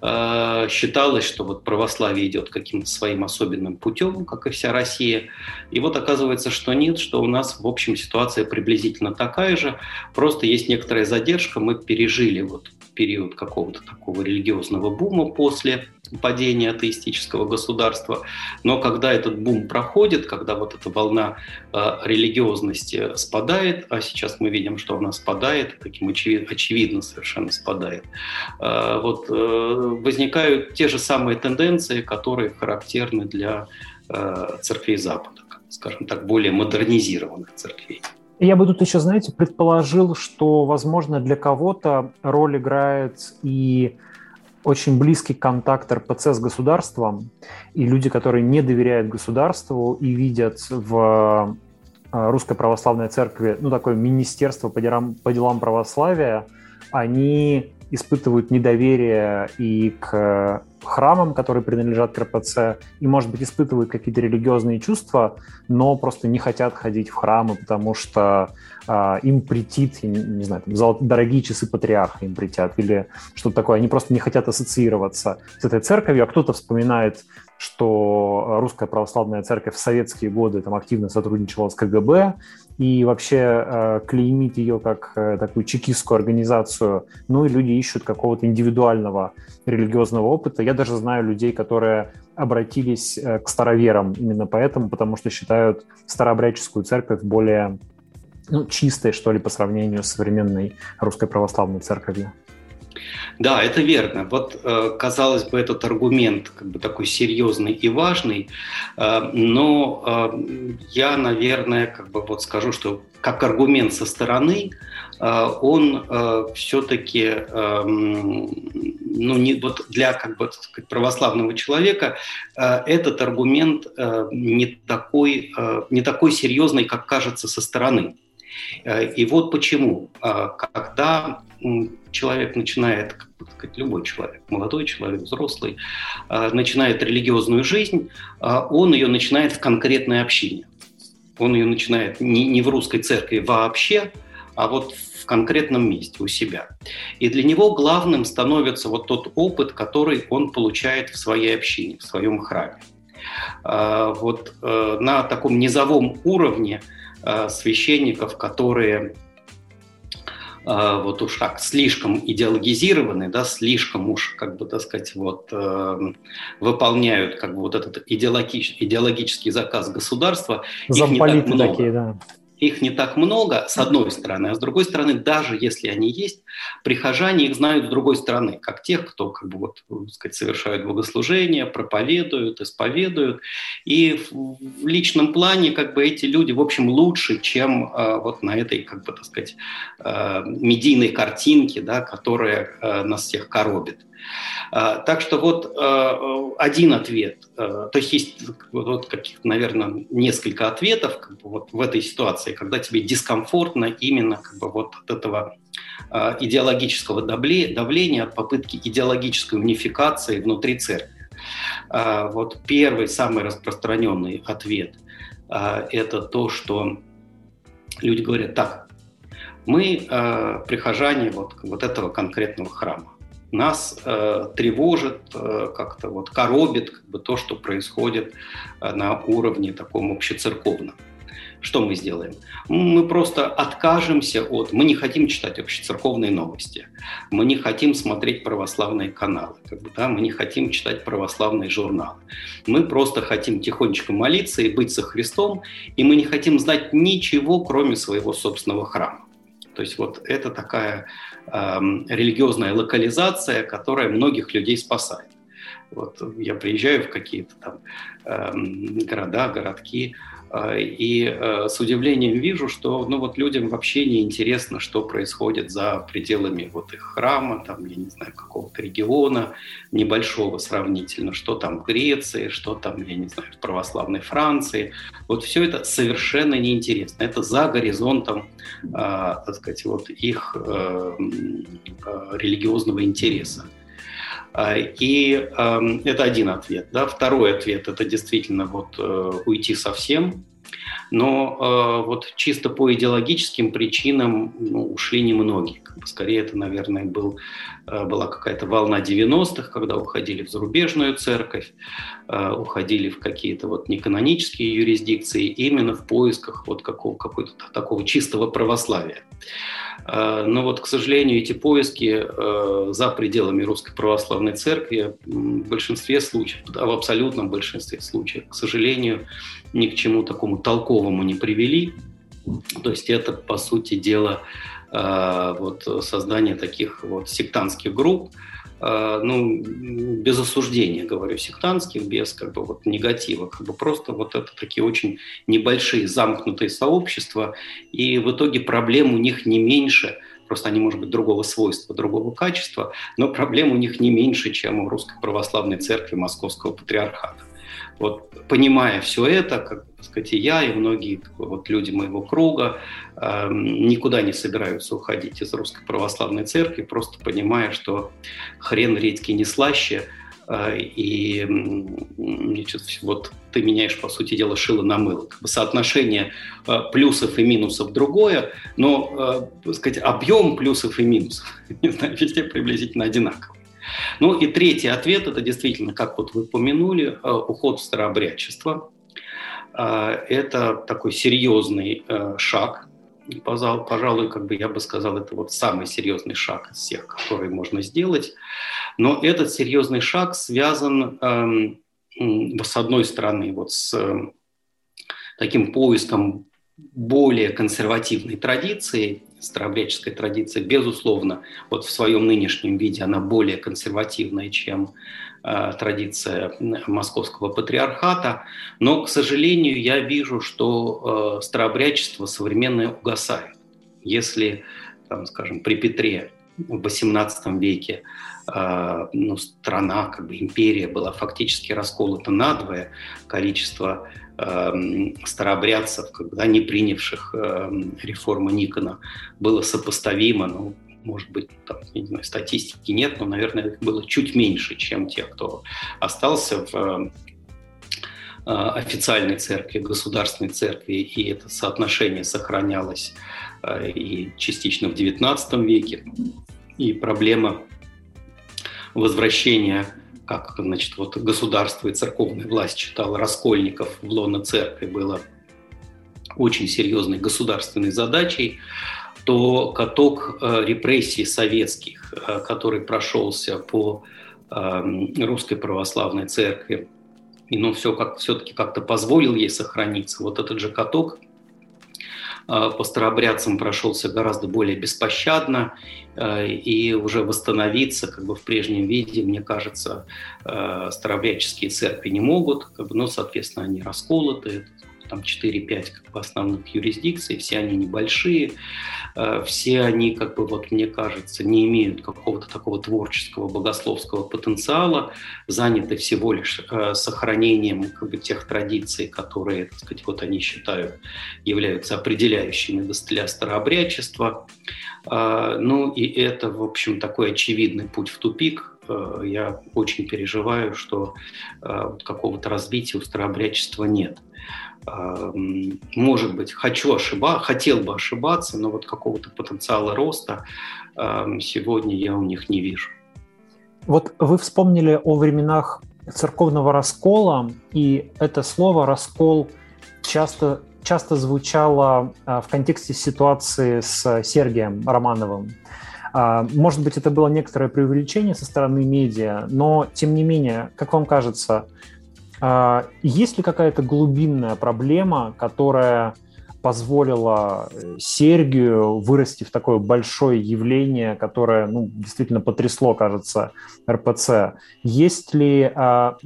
А, считалось, что вот православие идет каким-то своим особенным путем, как и вся Россия. И вот оказывается, что нет, что у нас, в общем, ситуация приблизительно такая же. Просто есть некоторая задержка. Мы пережили вот период какого-то такого религиозного бума после падения атеистического государства. Но когда этот бум проходит, когда вот эта волна э, религиозности спадает, а сейчас мы видим, что она спадает, таким очевид, очевидно совершенно спадает, э, вот э, возникают те же самые тенденции, которые характерны для э, церквей Запада, скажем так, более модернизированных церквей. Я бы тут еще, знаете, предположил, что, возможно, для кого-то роль играет и очень близкий контакт РПЦ с государством, и люди, которые не доверяют государству и видят в э, Русской Православной Церкви, ну, такое министерство по делам, по делам православия, они испытывают недоверие и к храмам, которые принадлежат к и, может быть, испытывают какие-то религиозные чувства, но просто не хотят ходить в храмы, потому что э, им претит, не, не знаю, там, дорогие часы патриарха им притят или что-то такое. Они просто не хотят ассоциироваться с этой церковью, а кто-то вспоминает что русская православная церковь в советские годы там активно сотрудничала с КГБ, и вообще э, клеймит ее как э, такую чекистскую организацию. Ну и люди ищут какого-то индивидуального религиозного опыта. Я даже знаю людей, которые обратились э, к староверам именно поэтому, потому что считают старообрядческую церковь более ну, чистой, что ли, по сравнению с современной русской православной церковью. Да, это верно. Вот, э, казалось бы, этот аргумент как бы такой серьезный и важный, э, но э, я, наверное, как бы вот скажу, что как аргумент со стороны, он все-таки ну, не, вот для как бы, сказать, православного человека этот аргумент не такой, не такой серьезный, как кажется со стороны. И вот почему. Когда человек начинает, как бы сказать, любой человек, молодой человек, взрослый, а, начинает религиозную жизнь, а, он ее начинает в конкретной общине. Он ее начинает не, не в русской церкви вообще, а вот в конкретном месте у себя. И для него главным становится вот тот опыт, который он получает в своей общине, в своем храме. А, вот э, на таком низовом уровне священников, которые вот уж так слишком идеологизированы, да, слишком уж, как бы, так сказать, вот э, выполняют как бы вот этот идеологический, идеологический заказ государства. Замполиты такие, да их не так много, с одной стороны, а с другой стороны, даже если они есть, прихожане их знают с другой стороны, как тех, кто как бы, вот, так сказать, совершают богослужения, проповедуют, исповедуют. И в личном плане как бы эти люди, в общем, лучше, чем э, вот на этой, как бы, так сказать, э, медийной картинке, да, которая э, нас всех коробит. А, так что вот э, один ответ, э, то есть есть вот каких-то, наверное, несколько ответов как бы вот в этой ситуации, когда тебе дискомфортно именно как бы вот от этого э, идеологического давления, от попытки идеологической унификации внутри церкви. А, вот первый, самый распространенный ответ – это то, что люди говорят, так, мы прихожане вот, вот этого конкретного храма нас э, тревожит, э, как-то вот коробит как бы, то, что происходит э, на уровне таком общецерковном. Что мы сделаем? Мы просто откажемся от... Мы не хотим читать общецерковные новости. Мы не хотим смотреть православные каналы. Как бы, да? Мы не хотим читать православные журналы. Мы просто хотим тихонечко молиться и быть со Христом. И мы не хотим знать ничего, кроме своего собственного храма. То есть вот это такая религиозная локализация, которая многих людей спасает. Вот я приезжаю в какие-то там э, города, городки, и э, с удивлением вижу, что ну, вот людям вообще не интересно, что происходит за пределами вот их храма, там, я не знаю, какого-то региона небольшого сравнительно, что там в Греции, что там, я не знаю, в православной Франции. Вот все это совершенно неинтересно. Это за горизонтом, э, так сказать, вот их э, э, религиозного интереса. А, и э, это один ответ. Да? Второй ответ – это действительно вот, э, уйти совсем. Но э, вот чисто по идеологическим причинам ну, ушли немногие. Как скорее, это, наверное, был, э, была какая-то волна 90-х, когда уходили в зарубежную церковь, уходили в какие-то вот неканонические юрисдикции именно в поисках вот какого, какого-то такого чистого православия. Э, но вот, к сожалению, эти поиски э, за пределами Русской Православной Церкви в большинстве случаев, в абсолютном большинстве случаев, к сожалению, ни к чему такому толковому не привели. То есть это, по сути дела, э, вот создание таких вот сектантских групп, ну, без осуждения, говорю, сектантских, без как бы вот негатива, как бы просто вот это такие очень небольшие замкнутые сообщества, и в итоге проблем у них не меньше, просто они, может быть, другого свойства, другого качества, но проблем у них не меньше, чем у Русской Православной Церкви Московского Патриархата. Вот понимая все это, как сказать, и я, и многие вот люди моего круга э, никуда не собираются уходить из Русской Православной Церкви, просто понимая, что хрен редьки не слаще, э, и значит, вот ты меняешь, по сути дела, шило на мыло. Как бы соотношение э, плюсов и минусов другое, но, э, сказать, объем плюсов и минусов, не знаю, везде приблизительно одинаковый. Ну и третий ответ – это действительно, как вот вы упомянули, э, уход в старообрядчество. Э, это такой серьезный э, шаг. Пожалуй, как бы я бы сказал, это вот самый серьезный шаг из всех, который можно сделать. Но этот серьезный шаг связан, эм, с одной стороны, вот с таким поиском более консервативной традиции, старообрядческая традиция, безусловно, вот в своем нынешнем виде она более консервативная, чем традиция московского патриархата. Но, к сожалению, я вижу, что э, старообрядчество современное угасает. Если, там, скажем, при Петре в XVIII веке э, ну, страна, как бы империя была фактически расколота надвое, количество старообрядцев, когда не принявших реформу Никона, было сопоставимо, ну, может быть, там, не знаю, статистики нет, но, наверное, их было чуть меньше, чем те, кто остался в э, официальной церкви, государственной церкви, и это соотношение сохранялось э, и частично в XIX веке. И проблема возвращения как значит, вот государство и церковная власть читала раскольников в лоно церкви, было очень серьезной государственной задачей, то каток э, репрессий советских, э, который прошелся по э, русской православной церкви, и ну, все как, все-таки как-то позволил ей сохраниться. Вот этот же каток Э, по старообрядцам прошелся гораздо более беспощадно, и уже восстановиться как бы в прежнем виде, мне кажется, старообрядческие церкви не могут, как бы, но, соответственно, они расколоты, там 4-5 как бы основных юрисдикций, все они небольшие, э, все они, как бы, вот мне кажется, не имеют какого-то такого творческого богословского потенциала, заняты всего лишь э, сохранением как бы, тех традиций, которые, так сказать, вот они считают являются определяющими для старообрядчества. Э, ну и это, в общем, такой очевидный путь в тупик, я очень переживаю, что какого-то развития у старообрядчества нет может быть, хочу ошибаться, хотел бы ошибаться, но вот какого-то потенциала роста сегодня я у них не вижу. Вот вы вспомнили о временах церковного раскола, и это слово «раскол» часто, часто звучало а, в контексте ситуации с Сергием Романовым. А, может быть, это было некоторое преувеличение со стороны медиа, но, тем не менее, как вам кажется, есть ли какая-то глубинная проблема, которая позволила э, Сергию вырасти в такое большое явление, которое ну, действительно потрясло, кажется, РПЦ? Есть ли... А,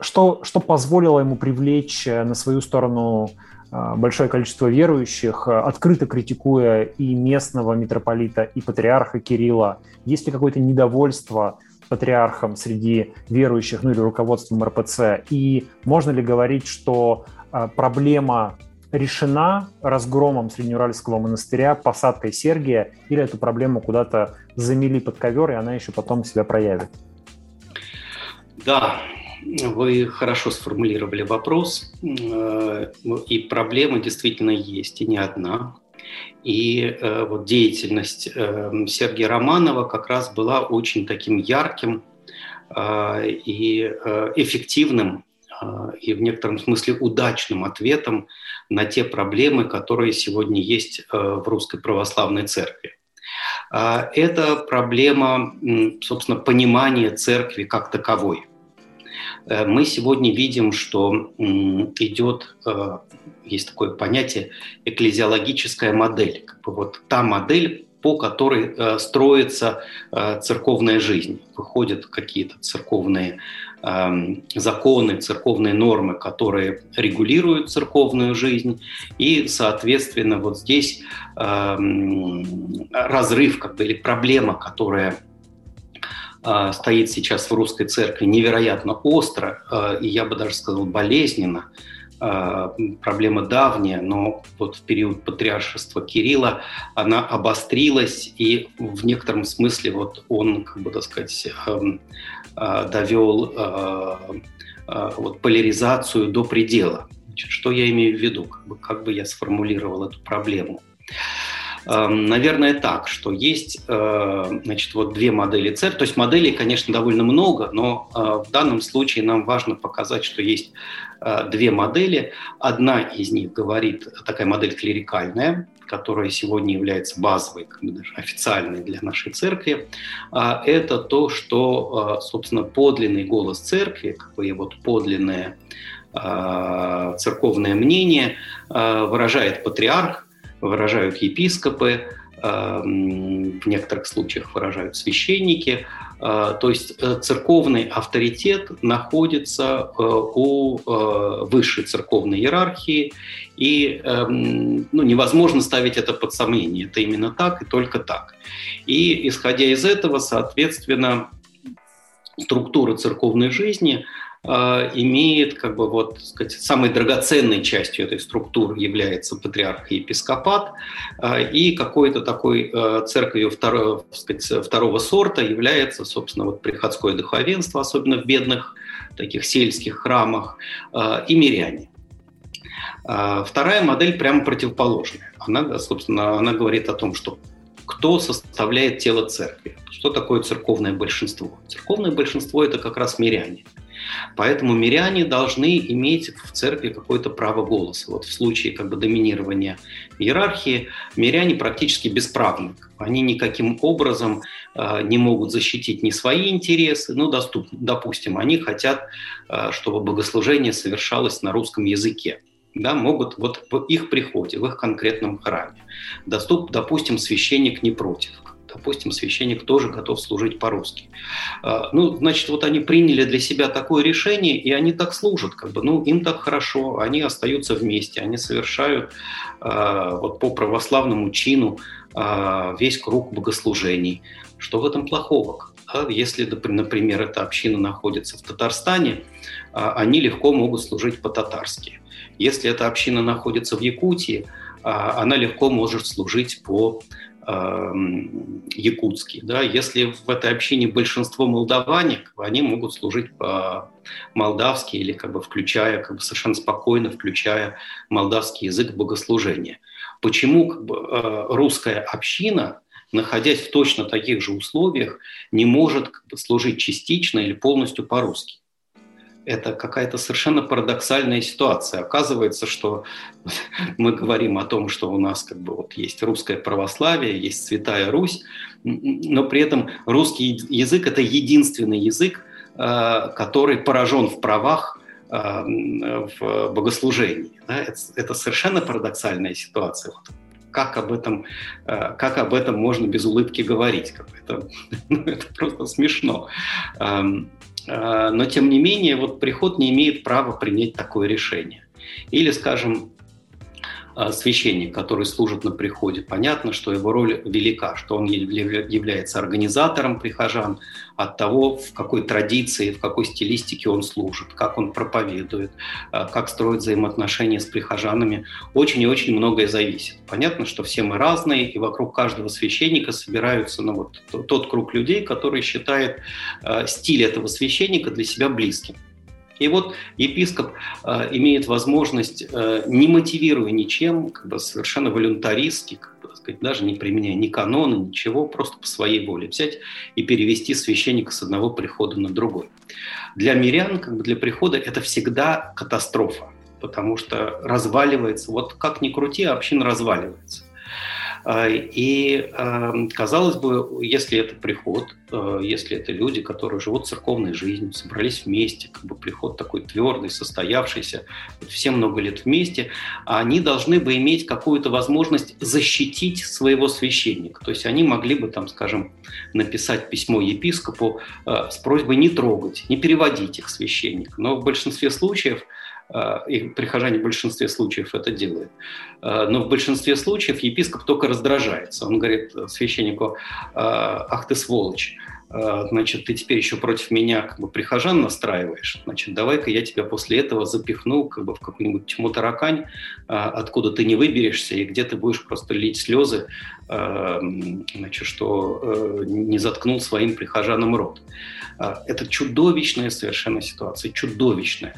что, что позволило ему привлечь э, на свою сторону а, большое количество верующих, открыто критикуя и местного митрополита, и патриарха Кирилла? Есть ли какое-то недовольство патриархом среди верующих, ну или руководством РПЦ? И можно ли говорить, что а, проблема решена разгромом Среднеуральского монастыря, посадкой Сергия, или эту проблему куда-то замели под ковер, и она еще потом себя проявит? Да, вы хорошо сформулировали вопрос, э, и проблема действительно есть, и не одна. И э, вот деятельность э, Сергея Романова как раз была очень таким ярким э, и э, эффективным э, и в некотором смысле удачным ответом на те проблемы, которые сегодня есть э, в русской православной церкви. Э, это проблема, собственно, понимания церкви как таковой – мы сегодня видим, что идет, э, есть такое понятие, экклезиологическая модель. Как бы вот та модель, по которой э, строится церковная жизнь. Выходят какие-то церковные эм, законы, церковные нормы, которые регулируют церковную жизнь, и, соответственно, вот здесь эм, разрыв как бы, или проблема, которая стоит сейчас в русской церкви невероятно остро, и я бы даже сказал болезненно, проблема давняя, но вот в период патриаршества Кирилла она обострилась, и в некотором смысле вот он, как бы так сказать, эм, довел вот поляризацию до предела. Значит, что я имею в виду? Как бы, как бы я сформулировал эту проблему? Эм, наверное, так, что есть э, значит, вот две модели церкви. То есть моделей, конечно, довольно много, но э, в данном случае нам важно показать, что есть э, две модели. Одна из них говорит, такая модель клерикальная, которая сегодня является базовой, как бы даже официальной для нашей церкви, а это то, что, собственно, подлинный голос церкви, как бы вот подлинное церковное мнение выражает патриарх, выражают епископы, э, в некоторых случаях выражают священники. То есть церковный авторитет находится у высшей церковной иерархии, и ну, невозможно ставить это под сомнение. Это именно так и только так. И исходя из этого, соответственно, структура церковной жизни – Э, имеет, как бы вот, сказать, самой драгоценной частью этой структуры является патриарх и епископат, э, и какой-то такой э, церковью второго, сказать, второго сорта является, собственно, вот приходское духовенство, особенно в бедных таких сельских храмах, и миряне. Вторая модель прямо противоположная. Она, собственно, она говорит о том, что кто составляет тело церкви, что такое церковное большинство. Церковное большинство – это как раз миряне – Поэтому миряне должны иметь в церкви какое-то право голоса. Вот в случае как бы доминирования иерархии миряне практически бесправны. Они никаким образом э, не могут защитить ни свои интересы. Ну, доступ, допустим, они хотят, э, чтобы богослужение совершалось на русском языке да, могут вот в их приходе, в их конкретном храме. Доступ, допустим, священник не против допустим, священник тоже готов служить по-русски. А, ну, значит, вот они приняли для себя такое решение, и они так служат, как бы, ну, им так хорошо, они остаются вместе, они совершают а, вот по православному чину а, весь круг богослужений. Что в этом плохого? Если, например, эта община находится в Татарстане, они легко могут служить по-татарски. Если эта община находится в Якутии, она легко может служить по якутский. Да? Если в этой общине большинство молдаванек, они могут служить по-молдавски или как бы включая, как бы совершенно спокойно включая молдавский язык богослужения. Почему как бы, э, русская община находясь в точно таких же условиях, не может как бы, служить частично или полностью по-русски это какая-то совершенно парадоксальная ситуация. Оказывается, что мы говорим о том, что у нас как бы вот есть русское православие, есть Святая Русь, но при этом русский язык – это единственный язык, э, который поражен в правах э, в богослужении. Это совершенно парадоксальная ситуация. Как об этом, э, как об этом можно без улыбки говорить? Это, ну, это просто смешно. Эм, Э, но тем не менее вот приход не имеет права принять такое решение. Или, скажем, священник, который служит на приходе, понятно, что его роль велика, что он является организатором прихожан от того, в какой традиции, в какой стилистике он служит, как он проповедует, э, как строит взаимоотношения с прихожанами. Очень и очень многое зависит. Понятно, что все мы разные, и вокруг каждого священника собираются ну, вот, тот круг людей, который считает э, стиль этого священника для себя близким. И вот епископ э, имеет возможность, э, не мотивируя ничем, как бы совершенно волюнтаристски, как бы, сказать, даже не применяя ни канона, ничего, просто по своей воле взять и перевести священника с одного прихода на другой. Для мирян, как бы для прихода, это всегда катастрофа, потому что разваливается, вот как ни крути, община разваливается. А, и, казалось бы, если это приход, э, если это люди, которые живут церковной жизнью, собрались вместе, как бы приход такой твердый, состоявшийся, все много лет вместе, они должны бы иметь какую-то возможность защитить своего священника. То есть они могли бы, там, скажем, написать письмо епископу э, с просьбой не трогать, не переводить их священника. Но в большинстве случаев и прихожане в большинстве случаев это делают. Э, но в большинстве случаев епископ только раздражается. Он говорит священнику, «Э, ах ты сволочь, э, значит, ты теперь еще против меня как бы прихожан настраиваешь, значит, давай-ка я тебя после этого запихну как бы в какую-нибудь тьму таракань, э, откуда ты не выберешься и где ты будешь просто лить слезы, э, значит, что не заткнул своим прихожанам рот. Это чудовищная совершенно ситуация, чудовищная.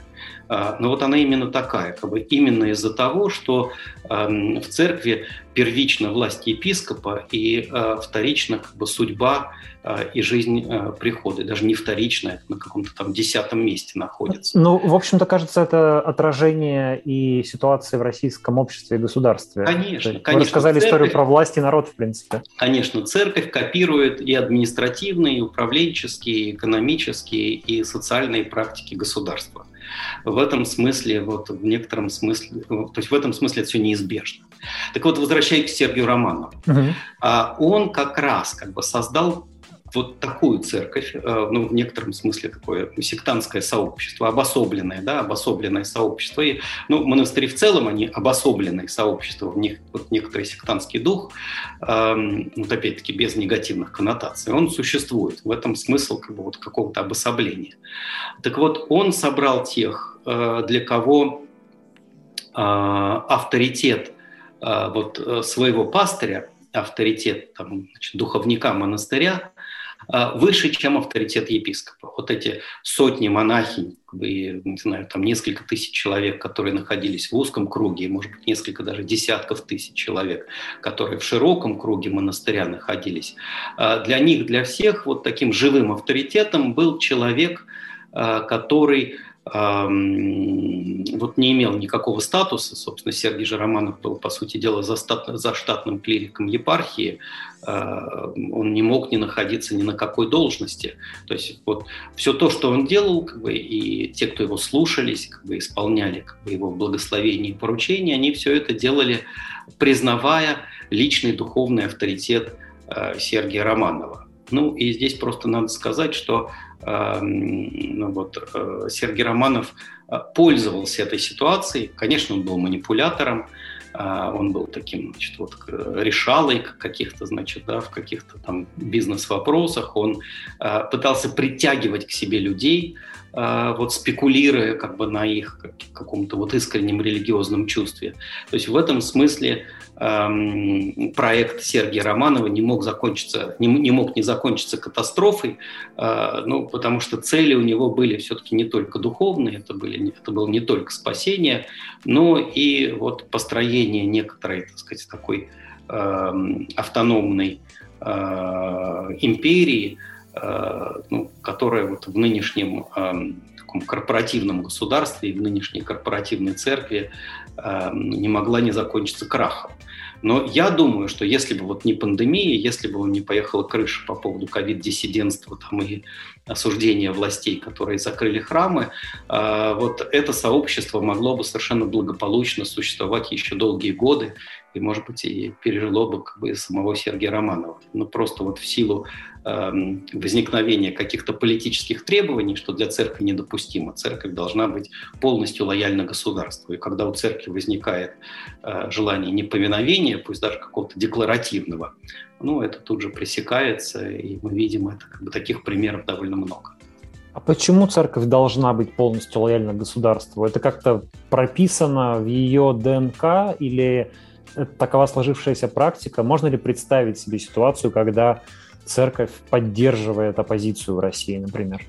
А, но вот она именно такая, как бы именно из-за того, что в церкви первично власть епископа и а, вторично как бы судьба а, и жизнь прихода, даже не вторичная, на каком-то там десятом месте находится. Ну, в общем-то, кажется, это отражение и ситуации в российском обществе и государстве. Конечно, Вы конечно. рассказали церковь, историю про власть и народ, в принципе. Конечно, церковь копирует и административные, и управленческие, и экономические, и социальные практики государства. В этом смысле, вот в некотором смысле, то есть в этом смысле это все неизбежно. Так вот, возвращаясь к Сергию Романову, угу. он как раз как бы создал вот такую церковь, э, ну, в некотором смысле такое сектантское сообщество, обособленное, да, обособленное сообщество. И, ну, монастыри в целом, они обособленные сообщества, в них вот некоторый сектантский дух, э, вот опять-таки без негативных коннотаций, он существует. В этом смысл как бы вот какого-то обособления. Так вот, он собрал тех, э, для кого э, авторитет э, вот своего пастыря, авторитет там, значит, духовника монастыря выше, чем авторитет епископа. Вот эти сотни монахинь, и, не знаю, там несколько тысяч человек, которые находились в узком круге, может быть, несколько даже десятков тысяч человек, которые в широком круге монастыря находились, а, для них, для всех вот таким живым авторитетом был человек, а, который вот не имел никакого статуса. Собственно, Сергей же Романов был, по сути дела, за, стат, за штатным клириком епархии. А, он не мог не находиться ни на какой должности. То есть вот все то, что он делал, как бы, и те, кто его слушались, как бы, исполняли как бы, его благословения и поручения, они все это делали, признавая личный духовный авторитет а, Сергия Романова. Ну и здесь просто надо сказать, что ну, вот, э, Сергей Романов э, пользовался этой ситуацией. Конечно, он был манипулятором, а, он был таким, значит, вот решалой каких-то, значит, да, в каких-то там бизнес-вопросах. Он пытался притягивать к себе людей, вот спекулируя как бы на их каком-то вот искреннем религиозном чувстве. То есть в этом смысле эм, проект Сергея Романова не мог закончиться, не, не мог не закончиться катастрофой, э, ну, потому что цели у него были все-таки не только духовные, это, были, это было не только спасение, но и вот построение некоторой, так сказать, такой э, автономной э, империи, ну, которая вот в нынешнем э, таком корпоративном государстве и в нынешней корпоративной церкви э, не могла не закончиться крахом. Но я думаю, что если бы вот не пандемия, если бы не поехала крыша по поводу ковид-диссидентства там, и осуждения властей, которые закрыли храмы, вот это сообщество могло бы совершенно благополучно существовать еще долгие годы и, может быть, и пережило бы как бы самого Сергея Романова. Но просто вот в силу э, возникновения каких-то политических требований, что для церкви недопустимо. Церковь должна быть полностью лояльна государству. И когда у церкви возникает э, желание неповиновения, пусть даже какого-то декларативного, ну, это тут же пресекается, и мы видим это, как бы таких примеров довольно много. А почему церковь должна быть полностью лояльна государству? Это как-то прописано в ее ДНК или такова сложившаяся практика. Можно ли представить себе ситуацию, когда церковь поддерживает оппозицию в России, например?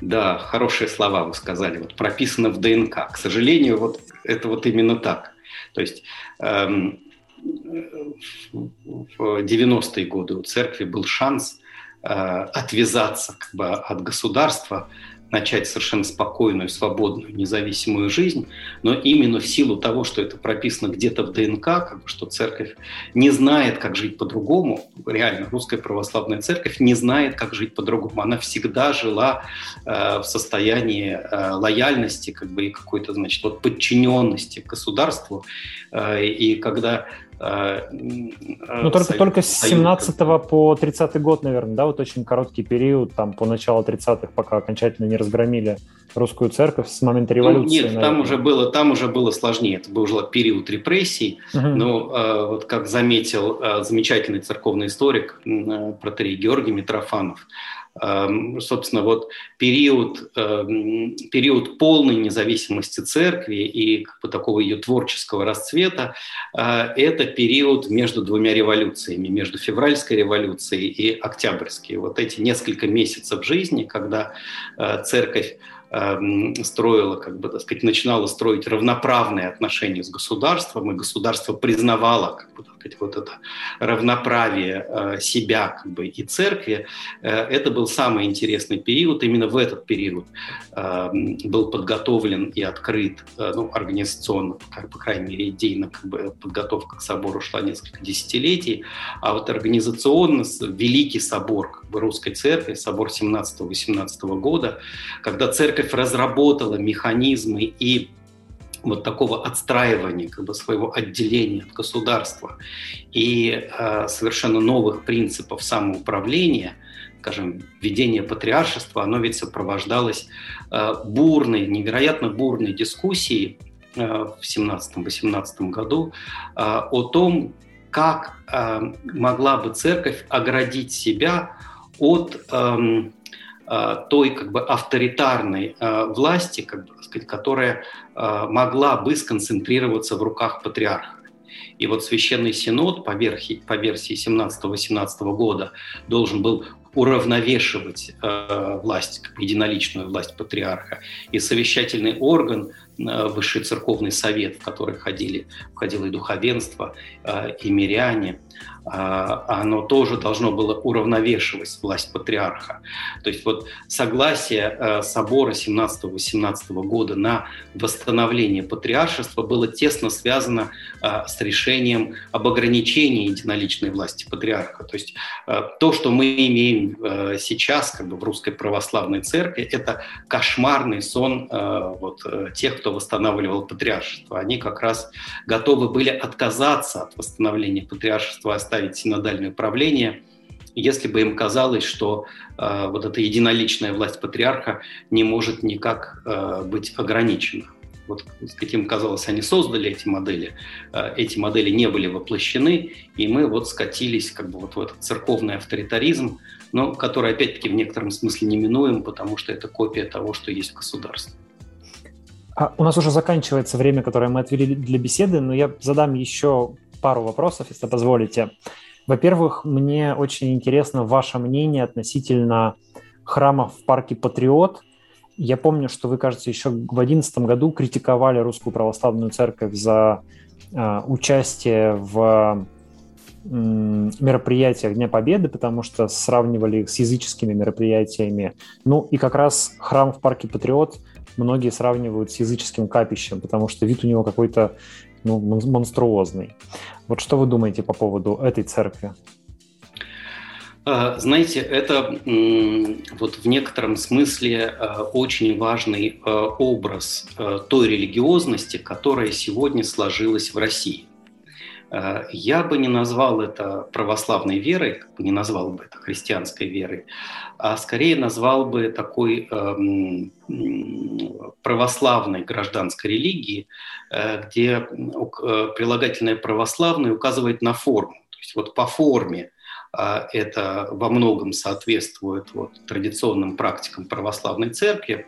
Да, хорошие слова вы сказали. Вот прописано в ДНК. К сожалению, вот это вот именно так. То есть эм, в 90-е годы у церкви был шанс э, отвязаться как бы, от государства, начать совершенно спокойную, свободную, независимую жизнь, но именно в силу того, что это прописано где-то в ДНК, как бы, что церковь не знает, как жить по-другому, реально русская православная церковь не знает, как жить по-другому. Она всегда жила э, в состоянии э, лояльности, как бы и какой-то, значит, вот подчиненности государству. Э, и когда ну, только, только с 17 по 30 год, наверное, да, вот очень короткий период, там, по началу 30-х, пока окончательно не разгромили русскую церковь с момента ну, революции. Ну, нет, там уже, было, там уже было сложнее, это был уже период репрессий, угу. но вот как заметил замечательный церковный историк протерей Георгий Митрофанов, собственно, вот период, эм, период полной независимости церкви и как бы, такого ее творческого расцвета э, – это период между двумя революциями, между февральской революцией и октябрьской. Вот эти несколько месяцев жизни, когда э, церковь Эм, строила, как бы, так сказать, начинала строить равноправные отношения с государством, и государство признавало, как бы, сказать, вот это равноправие э, себя как бы, и церкви, э, это был самый интересный период. Именно в этот период эм, был подготовлен и открыт, э, ну, организационно, как, по крайней мере, идейно как бы, подготовка к собору шла несколько десятилетий, а вот организационно Великий собор как бы, русской церкви, собор 17-18 года, когда церковь разработала механизмы и вот такого отстраивания как бы своего отделения от государства и э, совершенно новых принципов самоуправления, скажем, введение патриаршества, оно ведь сопровождалось э, бурной, невероятно бурной дискуссией э, в 17-18 году э, о том, как э, могла бы церковь оградить себя от э, Э, той как бы авторитарной э, власти, как бы, сказать, которая э, могла бы сконцентрироваться в руках патриарха. И вот Священный Синод по версии, по версии 17-18 года должен был уравновешивать э, власть, единоличную власть патриарха. И совещательный орган, э, Высший церковный совет, в который входили, входило и духовенство, э, и миряне, оно тоже должно было уравновешивать власть патриарха. То есть вот согласие э, собора 17-18 года на восстановление патриаршества было тесно связано э, с решением об ограничении единоличной власти патриарха. То есть э, то, что мы имеем сейчас как бы в русской православной церкви, это кошмарный сон вот, тех, кто восстанавливал патриаршество. Они как раз готовы были отказаться от восстановления патриаршества, оставить синодальное правление, если бы им казалось, что э, вот эта единоличная власть патриарха не может никак э, быть ограничена. Вот каким казалось, они создали эти модели, э, эти модели не были воплощены, и мы вот скатились как бы вот в этот церковный авторитаризм, но который опять-таки в некотором смысле неминуем, потому что это копия того, что есть в государстве. А у нас уже заканчивается время, которое мы отвели для беседы, но я задам еще пару вопросов, если позволите. Во-первых, мне очень интересно ваше мнение относительно храмов в парке Патриот. Я помню, что вы, кажется, еще в 2011 году критиковали Русскую Православную Церковь за э, участие в э, мероприятиях Дня Победы, потому что сравнивали их с языческими мероприятиями. Ну и как раз храм в парке Патриот многие сравнивают с языческим капищем, потому что вид у него какой-то ну, монструозный. Вот что вы думаете по поводу этой церкви? А, знаете, это вот в некотором смысле а, очень важный а, образ той религиозности, которая сегодня сложилась в России. Я бы не назвал это православной верой, не назвал бы это христианской верой, а скорее назвал бы такой православной гражданской религии, э, где э, прилагательное православное указывает на форму. То есть вот по форме это во многом соответствует вот, традиционным практикам православной церкви,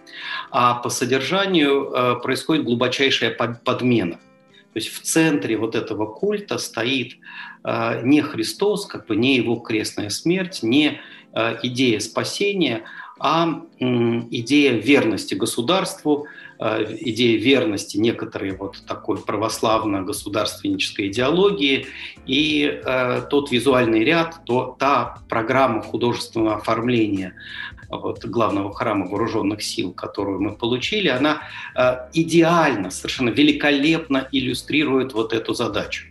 а по содержанию э, происходит глубочайшая подмена – то есть в центре вот этого культа стоит э, не Христос, как бы не его крестная смерть, не э, идея спасения, а идея верности государству, э, идея верности некоторой вот такой православно-государственнической идеологии. И э, тот визуальный ряд, то, та программа художественного оформления вот, главного храма вооруженных сил, которую мы получили, она э, идеально, совершенно великолепно иллюстрирует вот эту задачу.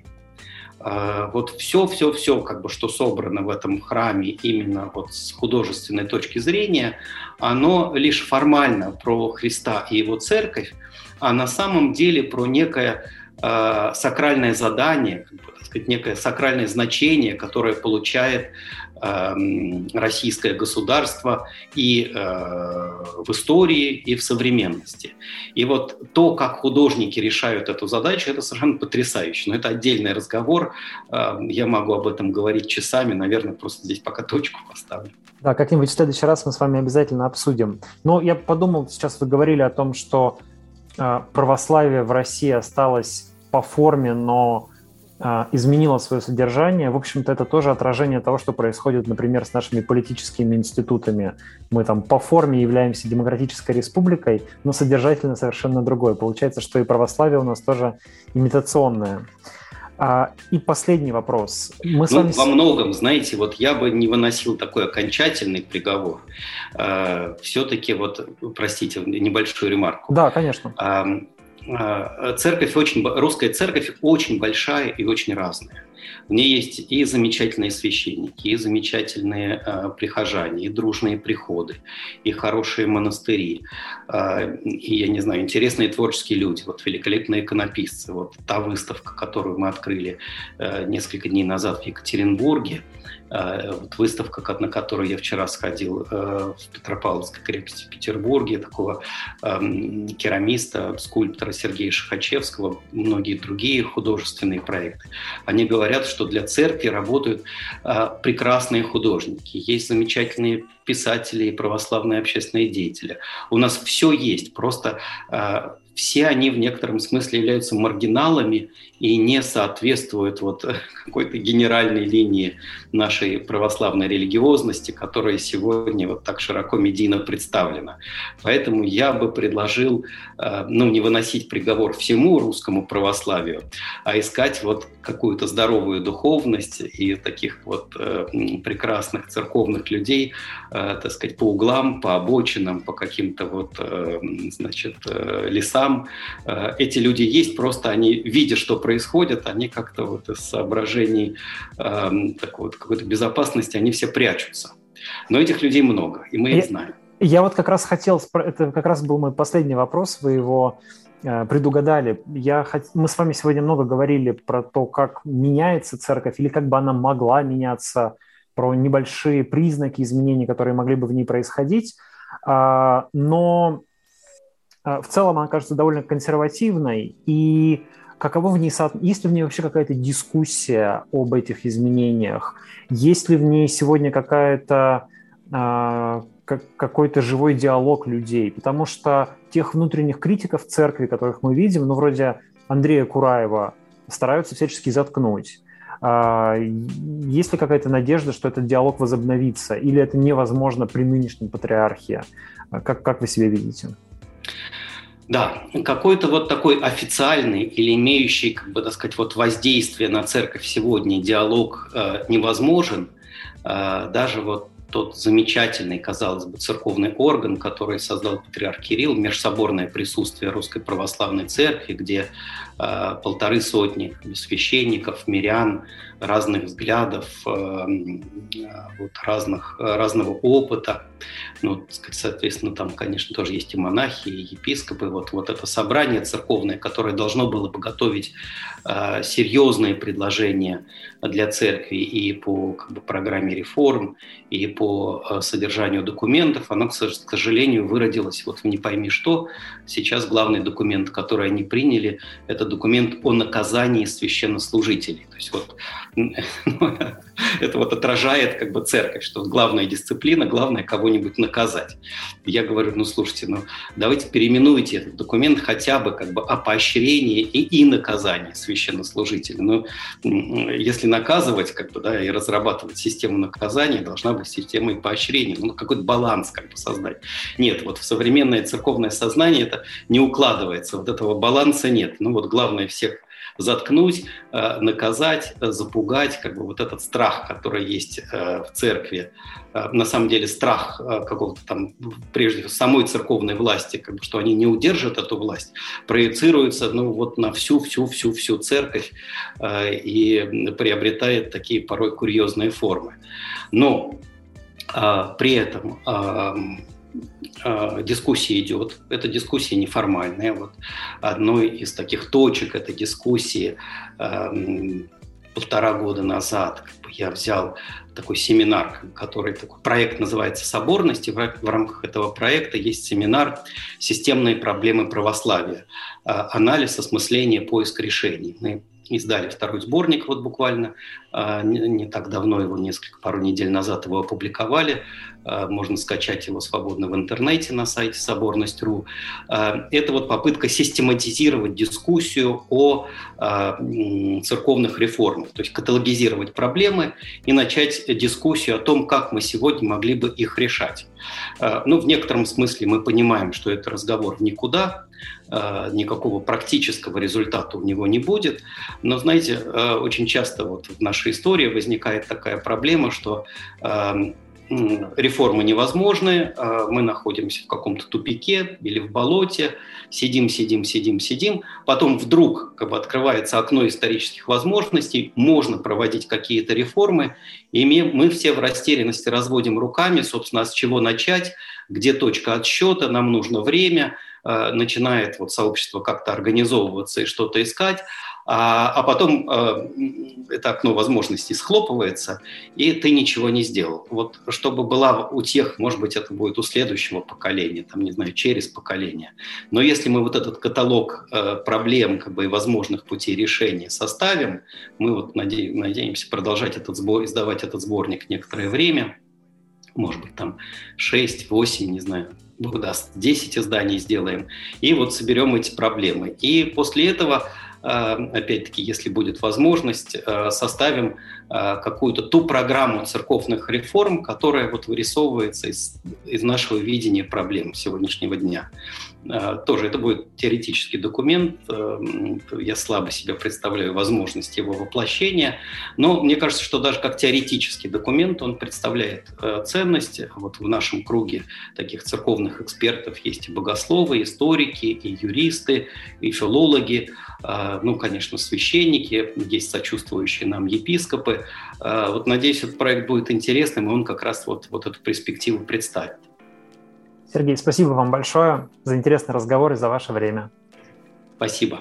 Э, вот все-все-все, как бы, что собрано в этом храме именно вот с художественной точки зрения, оно лишь формально про Христа и его церковь, а на самом деле про некое э, сакральное задание, как бы, сказать, некое сакральное значение, которое получает российское государство и э, в истории, и в современности. И вот то, как художники решают эту задачу, это совершенно потрясающе. Но это отдельный разговор. Эм, я могу об этом говорить часами. Наверное, просто здесь пока точку поставлю. Да, как-нибудь в следующий раз мы с вами обязательно обсудим. Но я подумал, сейчас вы говорили о том, что э, православие в России осталось по форме, но изменила свое содержание. В общем-то, это тоже отражение того, что происходит, например, с нашими политическими институтами. Мы там по форме являемся демократической республикой, но содержательно совершенно другое. Получается, что и православие у нас тоже имитационное. А, и последний вопрос. Мы ну, вами... Во многом, знаете, вот я бы не выносил такой окончательный приговор. А, все-таки вот, простите, небольшую ремарку. Да, конечно. А, а, церковь очень, русская церковь очень большая и очень разная. В ней есть и замечательные священники, и замечательные э, прихожане, и дружные приходы, и хорошие монастыри, э, и, я не знаю, интересные творческие люди, вот великолепные иконописцы. Вот та выставка, которую мы открыли э, несколько дней назад в Екатеринбурге – Э, вот выставка, на которую я вчера сходил э, в Петропавловской крепости в Петербурге, такого эм, керамиста, скульптора Сергея Шахачевского, многие другие художественные проекты. Они говорят, что для церкви работают э, прекрасные художники. Есть замечательные писатели и православные общественные деятели. У нас все есть, просто все они в некотором смысле являются маргиналами и не соответствуют вот какой-то генеральной линии нашей православной религиозности, которая сегодня вот так широко медийно представлена. Поэтому я бы предложил э, ну, не выносить приговор всему русскому православию, а искать вот какую-то здоровую духовность и таких вот э, прекрасных церковных людей, э, так сказать, по углам, по обочинам, по каким-то вот, значит, лесам, эти люди есть, просто они, видя, что происходит, они как-то вот из соображений э, такой вот какой-то безопасности, они все прячутся. Но этих людей много, и мы я, их знаем. Я вот как раз хотел, это как раз был мой последний вопрос, вы его э, предугадали. Я, мы с вами сегодня много говорили про то, как меняется церковь или как бы она могла меняться, про небольшие признаки изменений, которые могли бы в ней происходить. А, но а, в целом она кажется довольно консервативной, и каково в ней, есть ли в ней вообще какая-то дискуссия об этих изменениях? Есть ли в ней сегодня какая-то а, какой-то живой диалог людей? Потому что тех внутренних критиков церкви, которых мы видим, ну, вроде Андрея Кураева, стараются всячески заткнуть. А, есть ли какая-то надежда, что этот диалог возобновится, или это невозможно при нынешнем патриархии? Как, как вы себя видите? Да, какой-то вот такой официальный или имеющий, как бы, так сказать, вот воздействие на церковь сегодня диалог э, невозможен. Э, даже вот тот замечательный, казалось бы, церковный орган, который создал патриарх Кирилл, межсоборное присутствие Русской Православной Церкви, где э, полторы сотни священников, мирян, разных взглядов, э, вот, разных, разного опыта. Ну, соответственно, там, конечно, тоже есть и монахи, и епископы. Вот, вот это собрание церковное, которое должно было бы готовить э, серьезные предложения для церкви и по как бы, программе реформ, и по э, содержанию документов, оно, к сожалению, выродилось вот в не пойми что. Сейчас главный документ, который они приняли, это документ о наказании священнослужителей. Есть вот это вот отражает как бы церковь, что главная дисциплина, главное кого-нибудь наказать. Я говорю, ну слушайте, ну давайте переименуйте этот документ хотя бы как бы о поощрении и, и наказании священнослужителей. Ну, если наказывать, как бы, да, и разрабатывать систему наказания, должна быть система и поощрения, ну, какой-то баланс как бы создать. Нет, вот в современное церковное сознание это не укладывается, вот этого баланса нет. Ну, вот главное всех заткнуть, э, наказать, э, запугать, как бы вот этот страх, который есть э, в церкви, на самом деле страх какого-то там, прежде всего, самой церковной власти, как бы, что они не удержат эту власть, проецируется ну, вот на всю-всю-всю-всю церковь и приобретает такие порой курьезные формы. Но при этом э, дискуссия идет. Эта дискуссия неформальная. Вот одной из таких точек этой дискуссии э, полтора года назад я взял такой семинар, который такой проект называется «Соборность», и в, в рамках этого проекта есть семинар «Системные проблемы православия. Анализ, осмысление, поиск решений». Мы издали второй сборник вот буквально не, не так давно его несколько пару недель назад его опубликовали. А, можно скачать его свободно в интернете на сайте соборность.ру а, это вот попытка систематизировать дискуссию о церковных реформах то есть каталогизировать проблемы и начать дискуссию о том как мы сегодня могли бы их решать. Ну в некотором смысле мы понимаем что это разговор никуда никакого практического результата у него не будет. Но, знаете, очень часто вот в нашей истории возникает такая проблема, что эм, реформы невозможны, э, мы находимся в каком-то тупике или в болоте, сидим, сидим, сидим, сидим, потом вдруг как бы, открывается окно исторических возможностей, можно проводить какие-то реформы, и мы все в растерянности разводим руками, собственно, а с чего начать, где точка отсчета, нам нужно время – Э, начинает вот сообщество как-то организовываться и что-то искать, а, а потом э, это окно возможностей схлопывается, и ты ничего не сделал. Вот чтобы была у тех, может быть, это будет у следующего поколения, там, не знаю, через поколение. Но если мы вот этот каталог э, проблем как бы, и возможных путей решения составим, мы вот наде- надеемся продолжать этот сбор, издавать этот сборник некоторое время, может быть, там 6-8, не знаю, Бог даст, 10 изданий сделаем, и вот соберем эти проблемы. И после этого, опять-таки, если будет возможность, э, составим э, какую-то ту программу церковных реформ, которая вот вырисовывается из, из нашего видения проблем сегодняшнего дня. Э, тоже это будет теоретический документ, э, я слабо себе представляю возможность его воплощения, но мне кажется, что даже как теоретический документ он представляет э, ценность. Вот в нашем круге таких церковных экспертов есть и богословы, и историки, и юристы, и филологи, ну, конечно, священники, есть сочувствующие нам епископы. Вот надеюсь, этот проект будет интересным, и он как раз вот, вот эту перспективу представит. Сергей, спасибо вам большое за интересный разговор и за ваше время. Спасибо.